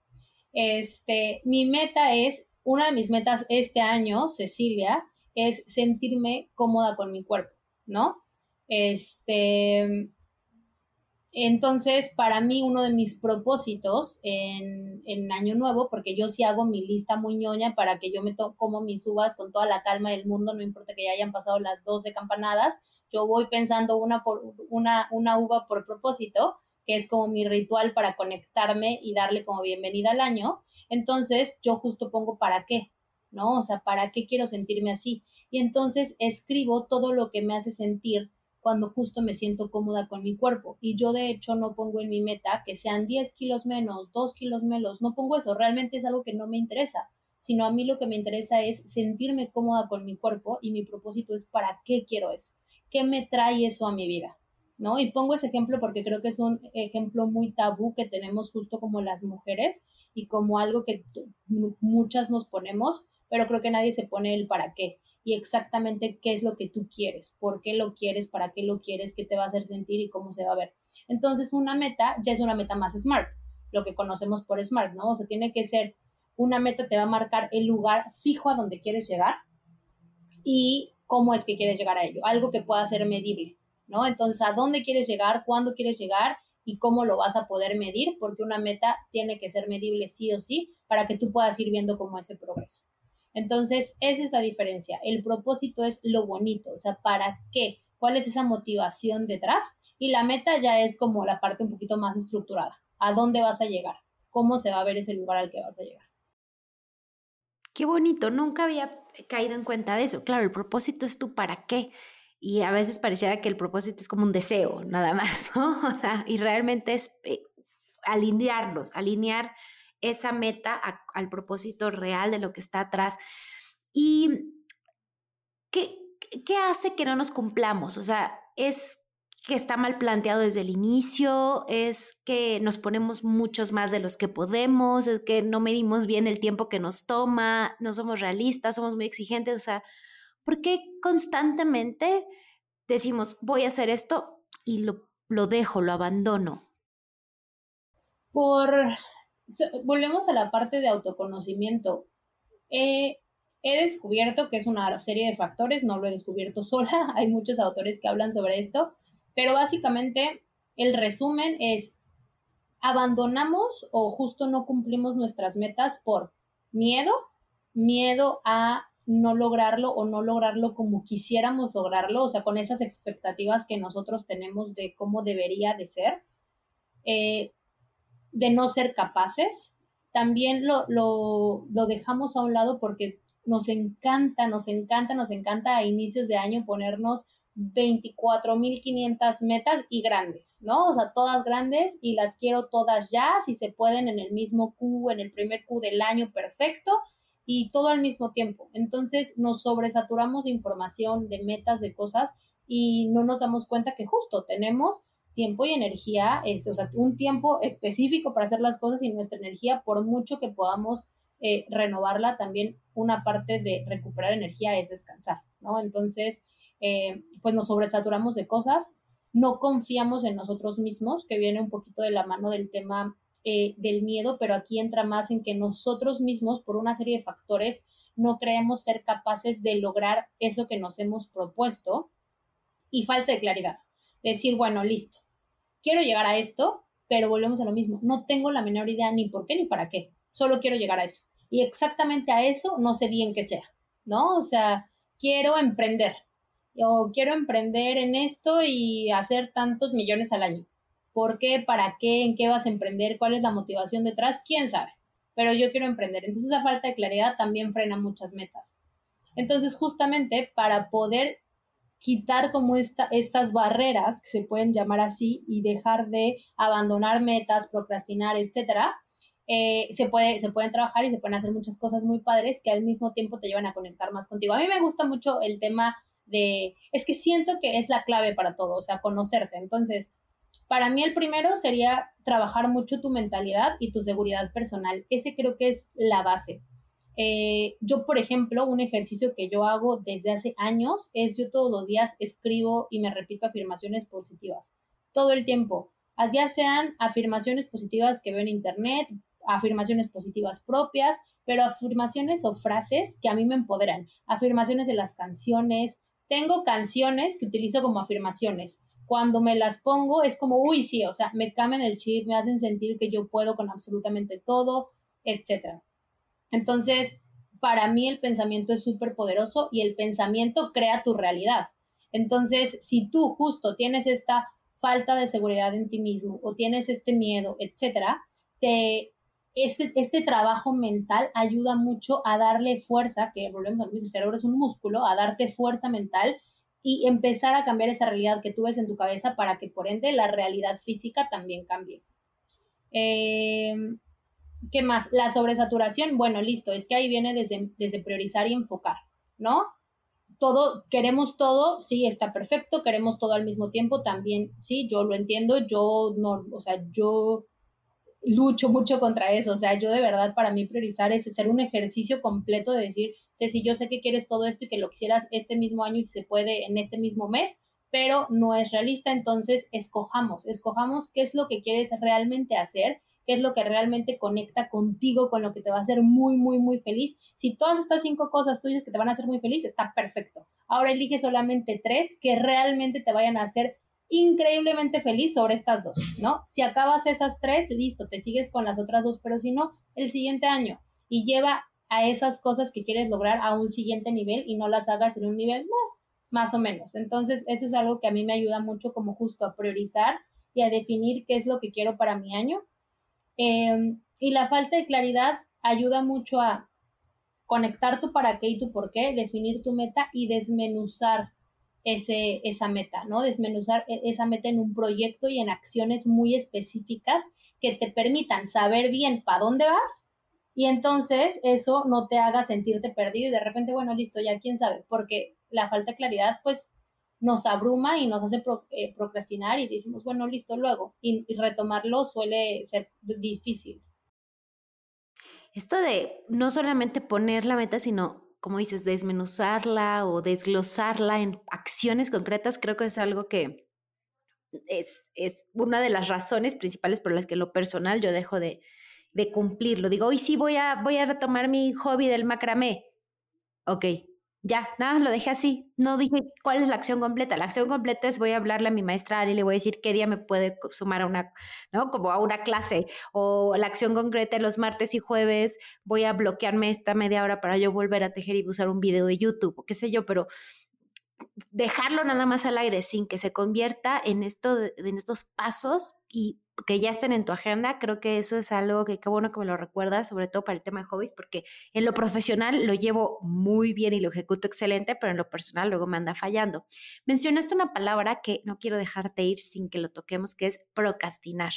Speaker 2: Este, mi meta es, una de mis metas este año, Cecilia, es sentirme cómoda con mi cuerpo, ¿no? Este, entonces, para mí, uno de mis propósitos en, en, Año Nuevo, porque yo sí hago mi lista muy ñoña para que yo me como mis uvas con toda la calma del mundo, no importa que ya hayan pasado las 12 campanadas, yo voy pensando una, por, una, una uva por propósito, que es como mi ritual para conectarme y darle como bienvenida al año. Entonces yo justo pongo para qué, ¿no? O sea, ¿para qué quiero sentirme así? Y entonces escribo todo lo que me hace sentir cuando justo me siento cómoda con mi cuerpo. Y yo de hecho no pongo en mi meta que sean 10 kilos menos, 2 kilos menos, no pongo eso, realmente es algo que no me interesa, sino a mí lo que me interesa es sentirme cómoda con mi cuerpo y mi propósito es para qué quiero eso, qué me trae eso a mi vida. ¿no? Y pongo ese ejemplo porque creo que es un ejemplo muy tabú que tenemos justo como las mujeres y como algo que muchas nos ponemos, pero creo que nadie se pone el para qué y exactamente qué es lo que tú quieres, por qué lo quieres, para qué lo quieres, qué te va a hacer sentir y cómo se va a ver. Entonces, una meta ya es una meta más smart, lo que conocemos por smart, ¿no? O sea, tiene que ser una meta, te va a marcar el lugar fijo a donde quieres llegar y cómo es que quieres llegar a ello, algo que pueda ser medible. ¿no? Entonces, ¿a dónde quieres llegar? ¿Cuándo quieres llegar? Y cómo lo vas a poder medir, porque una meta tiene que ser medible sí o sí para que tú puedas ir viendo cómo ese progreso. Entonces, esa es la diferencia. El propósito es lo bonito, o sea, ¿para qué? ¿Cuál es esa motivación detrás? Y la meta ya es como la parte un poquito más estructurada. ¿A dónde vas a llegar? ¿Cómo se va a ver ese lugar al que vas a llegar?
Speaker 1: Qué bonito, nunca había caído en cuenta de eso. Claro, el propósito es tu para qué y a veces pareciera que el propósito es como un deseo, nada más, ¿no? O sea, y realmente es eh, alinearlos, alinear esa meta al propósito real de lo que está atrás. ¿Y qué, qué hace que no nos cumplamos? O sea, es que está mal planteado desde el inicio, es que nos ponemos muchos más de los que podemos, es que no medimos bien el tiempo que nos toma, no somos realistas, somos muy exigentes, o sea, ¿Por qué constantemente decimos, voy a hacer esto y lo, lo dejo, lo abandono?
Speaker 2: Por, volvemos a la parte de autoconocimiento. he descubierto que es una serie de factores, no lo he descubierto sola, hay muchos autores que hablan sobre esto, pero básicamente el resumen es, abandonamos o justo no cumplimos nuestras metas por miedo, miedo a no lograrlo o no lograrlo como quisiéramos lograrlo, o sea, con esas expectativas que nosotros tenemos de cómo debería de ser, eh, de no ser capaces. También lo, lo, lo dejamos a un lado porque nos encanta, nos encanta, nos encanta a inicios de año ponernos 24.500 metas y grandes, ¿no? O sea, todas grandes y las quiero todas ya, si se pueden en el mismo Q, en el primer Q del año, perfecto y todo al mismo tiempo. Entonces nos sobresaturamos de información, de metas, de cosas y no nos damos cuenta que justo tenemos tiempo y energía, este, o sea, un tiempo específico para hacer las cosas y nuestra energía, por mucho que podamos eh, renovarla, también una parte de recuperar energía es descansar, ¿no? Entonces, eh, pues nos sobresaturamos de cosas, no confiamos en nosotros mismos, que viene un poquito de la mano del tema eh, del miedo, pero aquí entra más en que nosotros mismos, por una serie de factores, no creemos ser capaces de lograr eso que nos hemos propuesto y falta de claridad. Decir, bueno, listo, quiero llegar a esto, pero volvemos a lo mismo, no tengo la menor idea ni por qué ni para qué, solo quiero llegar a eso. Y exactamente a eso no sé bien qué sea, ¿no? O sea, quiero emprender, o quiero emprender en esto y hacer tantos millones al año. ¿Por qué? ¿Para qué? ¿En qué vas a emprender? ¿Cuál es la motivación detrás? ¿Quién sabe? Pero yo quiero emprender. Entonces esa falta de claridad también frena muchas metas. Entonces justamente para poder quitar como esta, estas barreras, que se pueden llamar así, y dejar de abandonar metas, procrastinar, etcétera, eh, se, puede, se pueden trabajar y se pueden hacer muchas cosas muy padres que al mismo tiempo te llevan a conectar más contigo. A mí me gusta mucho el tema de, es que siento que es la clave para todo, o sea, conocerte. Entonces, para mí el primero sería trabajar mucho tu mentalidad y tu seguridad personal. Ese creo que es la base. Eh, yo, por ejemplo, un ejercicio que yo hago desde hace años es yo todos los días escribo y me repito afirmaciones positivas. Todo el tiempo. Ya sean afirmaciones positivas que veo en internet, afirmaciones positivas propias, pero afirmaciones o frases que a mí me empoderan. Afirmaciones de las canciones. Tengo canciones que utilizo como afirmaciones cuando me las pongo es como, uy, sí, o sea, me cambian el chip, me hacen sentir que yo puedo con absolutamente todo, etc. Entonces, para mí el pensamiento es súper poderoso y el pensamiento crea tu realidad. Entonces, si tú justo tienes esta falta de seguridad en ti mismo o tienes este miedo, etcétera, te, este, este trabajo mental ayuda mucho a darle fuerza, que volvemos al mismo, el cerebro es un músculo, a darte fuerza mental y empezar a cambiar esa realidad que tú ves en tu cabeza para que por ende la realidad física también cambie. Em, ¿Qué más? La sobresaturación, bueno, listo, es que ahí viene desde, desde priorizar y enfocar, ¿no? todo, queremos todo, sí, está perfecto, queremos todo al mismo tiempo, también, sí, yo lo entiendo, yo no, o sea, yo lucho mucho contra eso, o sea, yo de verdad para mí priorizar es hacer un ejercicio completo de decir, si yo sé que quieres todo esto y que lo quisieras este mismo año y se puede en este mismo mes, pero no es realista, entonces escojamos, escojamos qué es lo que quieres realmente hacer qué es lo que realmente conecta contigo, con lo que te va a hacer muy, muy, muy feliz. Si todas estas cinco cosas tú dices que te van a hacer muy feliz, está perfecto. Ahora elige solamente tres que realmente te vayan a hacer increíblemente feliz sobre estas dos, ¿no? Si acabas esas tres, listo, te sigues con las otras dos, pero si no, el siguiente año y lleva a esas cosas que quieres lograr a un siguiente nivel y no las hagas en un nivel, no, más o menos. Entonces, eso es algo que a mí me ayuda mucho como justo a priorizar y a definir qué es lo que quiero para mi año Em, y la falta de claridad ayuda mucho a conectar tu para qué y tu por qué, definir tu meta y desmenuzar ese, esa meta, ¿no? Desmenuzar e, esa meta en un proyecto y en acciones muy específicas que te permitan saber bien para dónde vas y entonces eso no te haga sentirte perdido y de repente, bueno, listo, ya quién sabe, porque la falta de claridad pues nos abruma y nos hace eh, procrastinar y decimos, bueno, listo, luego. Y, retomarlo suele ser difícil.
Speaker 1: Esto de no solamente poner la meta, sino, como dices, desmenuzarla o desglosarla en acciones concretas, creo que es algo que es, es una de las razones principales por las que lo personal yo dejo de, de cumplirlo. Digo, hoy sí voy a, voy a retomar mi hobby del macramé. Ok, ya, nada, lo dejé así. No dije cuál es la acción completa. La acción completa es voy a hablarle a mi maestra y le voy a decir qué día me puede sumar a una, ¿no? Como a una clase. O la acción concreta los martes y jueves voy a bloquearme esta media hora para yo volver a tejer y usar un video de YouTube o qué sé yo, pero dejarlo nada más al aire sin que se convierta en esto, en estos pasos y que ya estén en tu agenda, creo que eso es algo que qué bueno que me lo recuerdas, sobre todo para el tema de hobbies, porque en lo profesional lo llevo muy bien y lo ejecuto excelente, pero en lo personal luego me anda fallando. Mencionaste una palabra que no quiero dejarte ir sin que lo toquemos, que es procrastinar.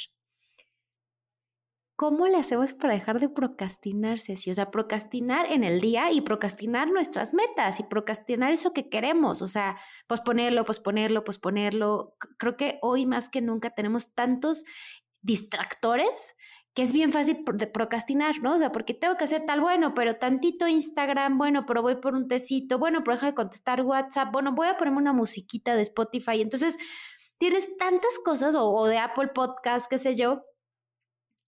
Speaker 1: ¿Cómo le hacemos para dejar de procrastinarse así? O sea, procrastinar en el día y procrastinar nuestras metas y procrastinar eso que queremos. O sea, posponerlo, posponerlo, posponerlo. Creo que hoy más que nunca tenemos tantos distractores que es bien fácil de procrastinar, ¿no? O sea, porque tengo que hacer tal, bueno, pero tantito Instagram, bueno, pero voy por un tecito, bueno, pero deja de contestar WhatsApp, bueno, voy a ponerme una musiquita de Spotify. Entonces, tienes tantas cosas o, o de Apple Podcast, qué sé yo,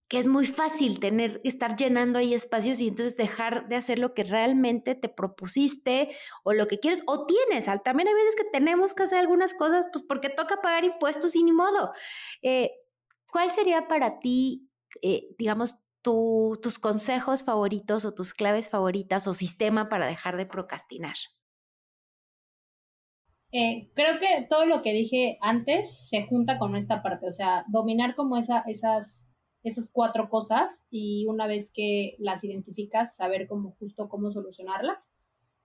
Speaker 1: que es muy fácil tener, estar llenando ahí espacios y entonces dejar de hacer lo que realmente te propusiste o lo que quieres o tienes. También hay veces que tenemos que hacer algunas cosas pues porque toca pagar impuestos y ni modo. Eh, ¿Cuál sería para ti, eh, digamos, tus consejos favoritos o tus claves favoritas o sistema para dejar de procrastinar?
Speaker 2: Eh, creo que todo lo que dije antes se junta con esta parte, o sea, dominar como esa, esas esas cuatro cosas y una vez que las identificas, saber cómo justo cómo solucionarlas.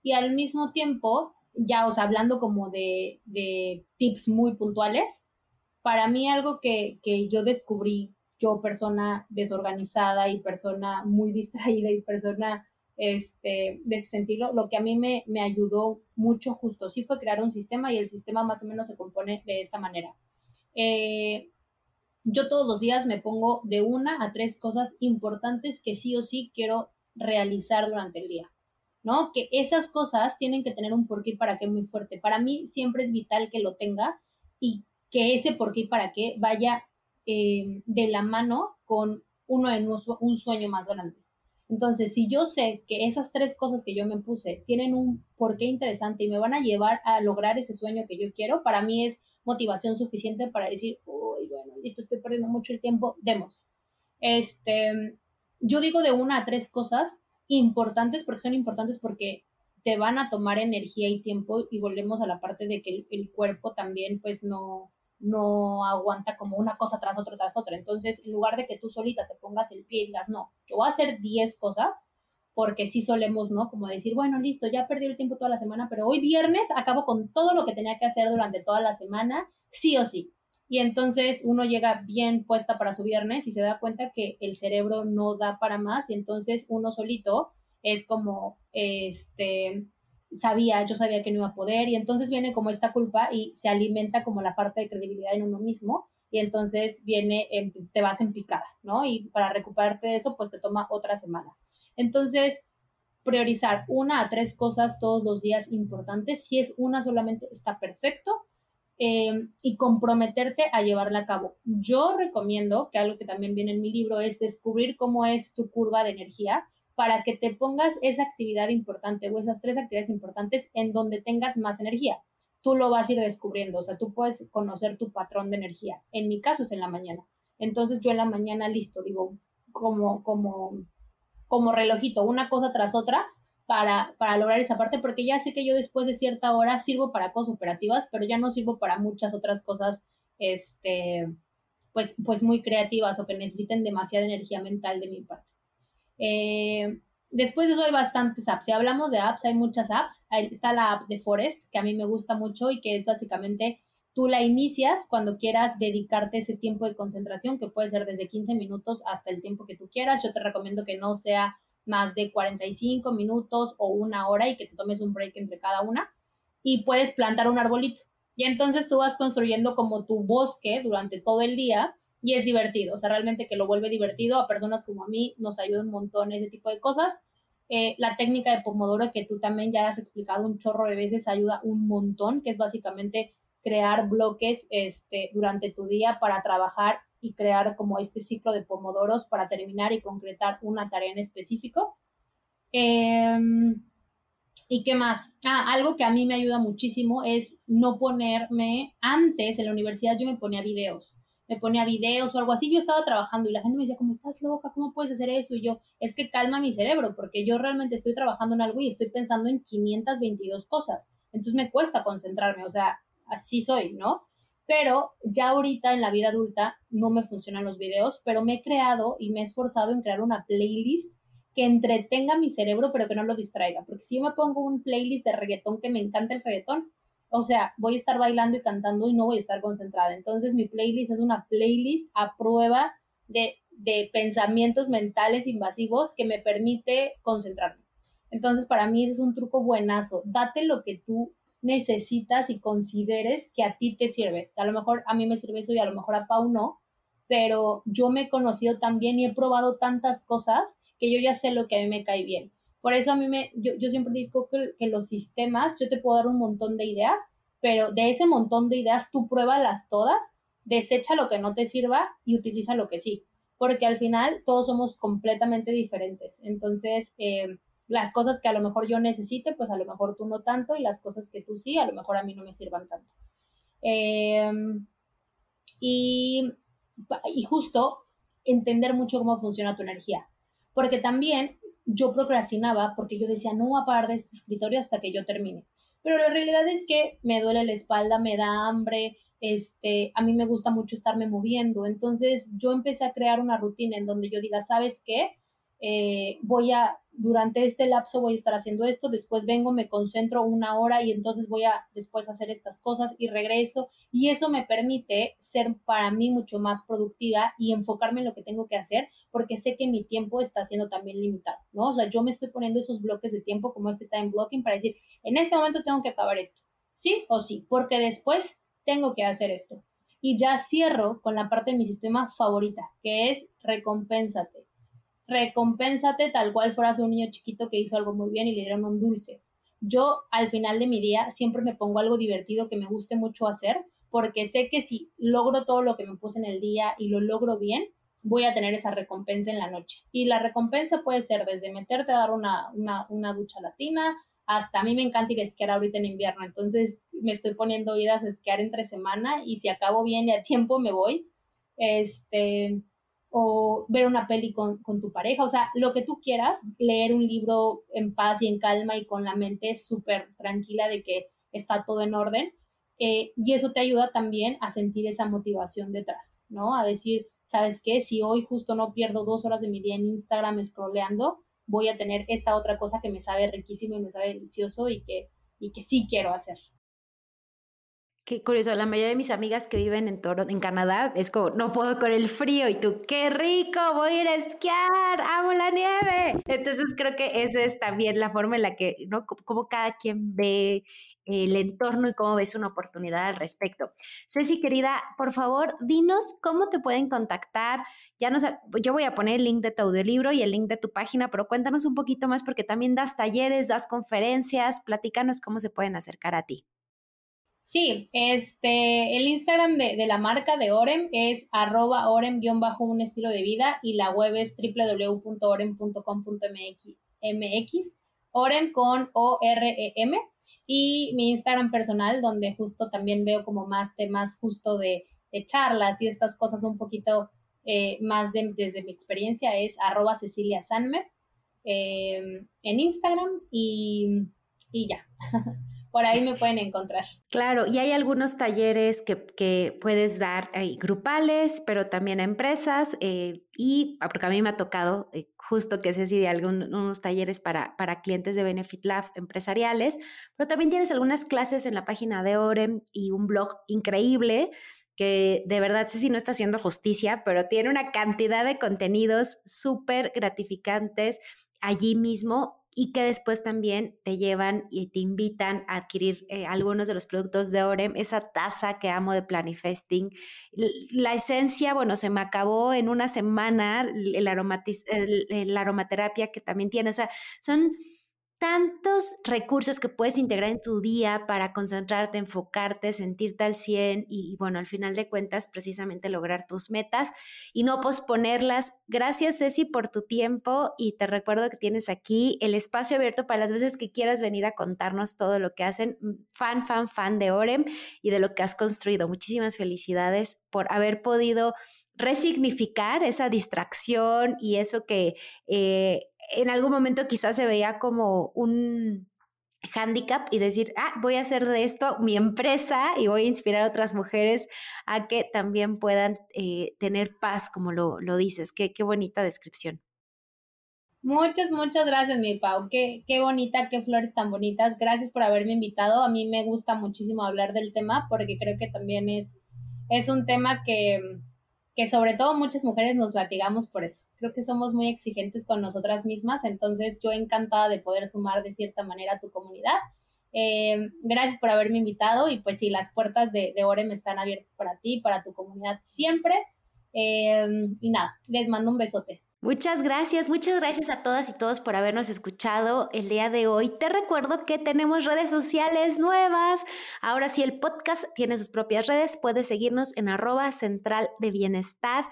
Speaker 2: Y al mismo tiempo, ya, os hablando como de, de, tips muy puntuales, para mí algo que, que yo descubrí, yo persona desorganizada y persona muy distraída y persona este, de ese sentido, lo que a mí me, me ayudó mucho justo sí fue crear un sistema y el sistema más o menos se compone de esta manera. Eh, yo todos los días me pongo de una a tres cosas importantes que sí o sí quiero realizar durante el día, ¿no? Que esas cosas tienen que tener un porqué y para qué muy fuerte. Para mí siempre es vital que lo tenga y que ese porqué y para qué vaya eh, de la mano con uno en un sueño más grande. Entonces, si yo sé que esas tres cosas que yo me puse tienen un porqué interesante y me van a llevar a lograr ese sueño que yo quiero, para mí es motivación suficiente para decir, uy, bueno, listo, estoy perdiendo mucho el tiempo, demos. Este, yo digo de una a tres cosas importantes, porque son importantes porque te van a tomar energía y tiempo y volvemos a la parte de que el, cuerpo también pues no, no aguanta como una cosa tras otra tras otra. Entonces, en lugar de que tú solita te pongas el pie y digas, no, yo voy a hacer 10 cosas, porque sí solemos, ¿no? Como decir, bueno, listo, ya perdí el tiempo toda la semana, pero hoy viernes acabo con todo lo que tenía que hacer durante toda la semana, sí o sí. Y entonces uno llega bien puesta para su viernes y se da cuenta que el cerebro no da para más y entonces uno solito es como, este, sabía, yo sabía que no iba a poder y entonces viene como esta culpa y se alimenta como la falta de credibilidad en uno mismo y entonces viene, te vas en picada, ¿no? Y para recuperarte de eso, pues te toma otra semana. Entonces, priorizar una a tres cosas todos los días importantes. Si es una solamente, está perfecto. Eh, y comprometerte a llevarla a cabo. Yo recomiendo, que algo que también viene en mi libro, es descubrir cómo es tu curva de energía para que te pongas esa actividad importante o esas tres actividades importantes en donde tengas más energía. Tú lo vas a ir descubriendo, o sea, tú puedes conocer tu patrón de energía. En mi caso es en la mañana. Entonces yo en la mañana listo, digo, como, como, como relojito, una cosa tras otra, para, para lograr esa parte, porque ya sé que yo después de cierta hora sirvo para cosas operativas, pero ya no sirvo para muchas otras cosas, este, pues, pues muy creativas o que necesiten demasiada energía mental de mi parte. Eh, después de eso hay bastantes apps. Si hablamos de apps, hay muchas apps. está la app de Forest, que a mí me gusta mucho y que es básicamente tú la inicias cuando quieras dedicarte ese tiempo de concentración, que puede ser desde 15 minutos hasta el tiempo que tú quieras. Yo te recomiendo que no sea más de 45 minutos o una hora y que te tomes un break entre cada una y puedes plantar un arbolito. Y entonces tú vas construyendo como tu bosque durante todo el día y es divertido, o sea, realmente que lo vuelve divertido a personas como a mí, nos ayuda un montón ese tipo de cosas. Eh, la técnica de Pomodoro que tú también ya has explicado un chorro de veces ayuda un montón, que es básicamente crear bloques este, durante tu día para trabajar y crear como este ciclo de pomodoros para terminar y concretar una tarea en específico. Em, ¿Y qué más? Ah, algo que a mí me ayuda muchísimo es no ponerme, antes en la universidad yo me ponía videos, me ponía videos o algo así, yo estaba trabajando y la gente me decía, ¿cómo estás loca? ¿Cómo puedes hacer eso? Y yo, es que calma mi cerebro, porque yo realmente estoy trabajando en algo y estoy pensando en 522 cosas, entonces me cuesta concentrarme, o sea, así soy, ¿no? Pero ya ahorita en la vida adulta no me funcionan los videos, pero me he creado y me he esforzado en crear una playlist que entretenga mi cerebro, pero que no lo distraiga. Porque si yo me pongo un playlist de reggaetón que me encanta el reggaetón, o sea, voy a estar bailando y cantando y no voy a estar concentrada. Entonces mi playlist es una playlist a prueba de, de pensamientos mentales invasivos que me permite concentrarme. Entonces para mí ese es un truco buenazo. Date lo que tú necesitas y consideres que a ti te sirve. O sea, a lo mejor a mí me sirve eso y a lo mejor a Pau no, pero yo me he conocido también y he probado tantas cosas que yo ya sé lo que a mí me cae bien. Por eso a mí me, yo, yo siempre digo que, los sistemas, yo te puedo dar un montón de ideas, pero de ese montón de ideas tú pruébalas todas, desecha lo que no te sirva y utiliza lo que sí, porque al final todos somos completamente diferentes. Entonces, eh, las cosas que a lo mejor yo necesite, pues a lo mejor tú no tanto, y las cosas que tú sí, a lo mejor a mí no me sirvan tanto. Em, y, y justo entender mucho cómo funciona tu energía, porque también yo procrastinaba porque yo decía, no voy a parar de este escritorio hasta que yo termine. Pero la realidad es que me duele la espalda, me da hambre, este, a mí me gusta mucho estarme moviendo. Entonces yo empecé a crear una rutina en donde yo diga, ¿sabes qué? Eh, voy a, durante este lapso voy a estar haciendo esto, después vengo, me concentro una hora y entonces voy a después hacer estas cosas y regreso y eso me permite ser para mí mucho más productiva y enfocarme en lo que tengo que hacer porque sé que mi tiempo está siendo también limitado, ¿no? O sea, yo me estoy poniendo esos bloques de tiempo como este time blocking para decir, en este momento tengo que acabar esto, sí o sí, porque después tengo que hacer esto. Y ya cierro con la parte de mi sistema favorita, que es recompénsate recompénsate tal cual fueras un niño chiquito que hizo algo muy bien y le dieron un dulce. Yo al final de mi día siempre me pongo algo divertido que me guste mucho hacer porque sé que si logro todo lo que me puse en el día y lo logro bien, voy a tener esa recompensa en la noche. Y la recompensa puede ser desde meterte a dar una, una, ducha latina, hasta a mí me encanta ir a esquiar ahorita en invierno, entonces me estoy poniendo idas a esquiar entre semana y si acabo bien y a tiempo me voy. Este, o ver una peli con, tu pareja, o sea, lo que tú quieras, leer un libro en paz y en calma y con la mente súper tranquila de que está todo en orden. Eh, y eso te ayuda también a sentir esa motivación detrás, ¿no? A decir, ¿sabes qué? Si hoy justo no pierdo dos horas de mi día en Instagram scrolleando, voy a tener esta otra cosa que me sabe riquísimo y me sabe delicioso y que, y que sí quiero hacer.
Speaker 1: Qué curioso, la mayoría de mis amigas que viven en Toro, en Canadá, es como, no puedo con el frío y tú, qué rico, voy a ir a esquiar, amo la nieve. Entonces creo que esa es también la forma en la que, ¿no? Como cada quien ve el entorno y cómo ves una oportunidad al respecto. Ceci, querida, por favor, dinos cómo te pueden contactar. Ya no sé, yo voy a poner el link de tu audiolibro y el link de tu página, pero cuéntanos un poquito más porque también das talleres, das conferencias, platícanos cómo se pueden acercar a ti.
Speaker 2: Sí, este, el Instagram de, la marca de Orem es arroba orem-un estilo de vida y la web es www.orem.com.mx, Orem con O-R-E-M y mi Instagram personal, donde justo también veo como más temas justo de, charlas y estas cosas un poquito eh, más desde mi experiencia, es arroba Cecilia Sanmer em, en Instagram y, y ya. Por ahí me pueden encontrar.
Speaker 1: Claro, y hay algunos talleres que, puedes dar grupales, pero también a empresas, eh, y ah, porque a mí me ha tocado eh, justo que sé si de algunos talleres para, para clientes de Benefit Lab empresariales, pero también tienes algunas clases en la página de Orem y un blog increíble que de verdad si no está haciendo justicia, pero tiene una cantidad de contenidos súper gratificantes allí mismo y que después también te llevan y te invitan a adquirir eh, algunos de los productos de Orem, esa taza que amo de Planifesting. La esencia, bueno, se me acabó en una semana, el, el, la aromaterapia que también tiene, o sea, son tantos recursos que puedes integrar en tu día para concentrarte, enfocarte, sentirte al 100 y, bueno, al final de cuentas, precisamente lograr tus metas y no posponerlas. Gracias, Ceci, por tu tiempo y te recuerdo que tienes aquí el espacio abierto para las veces que quieras venir a contarnos todo lo que hacen. Fan, fan, fan de Orem y de lo que has construido. Muchísimas felicidades por haber podido resignificar esa distracción y eso que eh, en algún momento quizás se veía como un handicap y decir, ah, voy a hacer de esto mi empresa y voy a inspirar a otras mujeres a que también puedan eh, tener paz, como lo, lo dices. Qué, qué, bonita descripción.
Speaker 2: Muchas, muchas gracias, mi Pau. Qué, qué bonita, qué flores tan bonitas. Gracias por haberme invitado. A mí me gusta muchísimo hablar del tema porque creo que también es, es un tema que, que sobre todo muchas mujeres nos latigamos por eso. Creo que somos muy exigentes con nosotras mismas, entonces yo encantada de poder sumar de cierta manera a tu comunidad. Eh, gracias por haberme invitado y pues sí, las puertas de, de Orem están abiertas para ti, para tu comunidad siempre. Eh, y nada, les mando un besote.
Speaker 1: Muchas gracias, muchas gracias a todas y todos por habernos escuchado el día de hoy. Te recuerdo que tenemos redes sociales nuevas. Ahora sí, el podcast tiene sus propias redes. Puedes seguirnos en arroba central de bienestar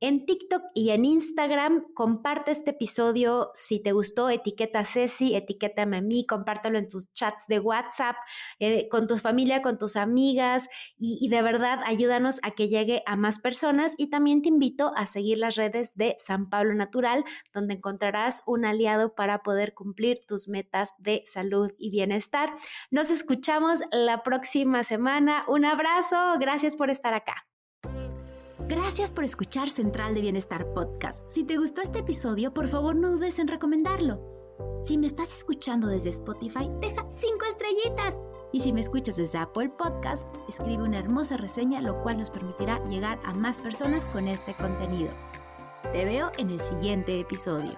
Speaker 1: en TikTok y en Instagram. Comparte este episodio si te gustó, etiqueta a Ceci, etiquétame a mí, compártelo en tus chats de WhatsApp, eh, con tu familia, con tus amigas y, y, de verdad ayúdanos a que llegue a más personas y también te invito a seguir las redes de San Pablo Natural, donde encontrarás un aliado para poder cumplir tus metas de salud y bienestar. Nos escuchamos la próxima semana. Un abrazo, gracias por estar acá. Gracias por escuchar Central de Bienestar Podcast. Si te gustó este episodio, por favor no dudes en recomendarlo. Si me estás escuchando desde Spotify, deja cinco estrellitas. Y si me escuchas desde Apple Podcast, escribe una hermosa reseña, lo cual nos permitirá llegar a más personas con este contenido. Te veo en el siguiente episodio.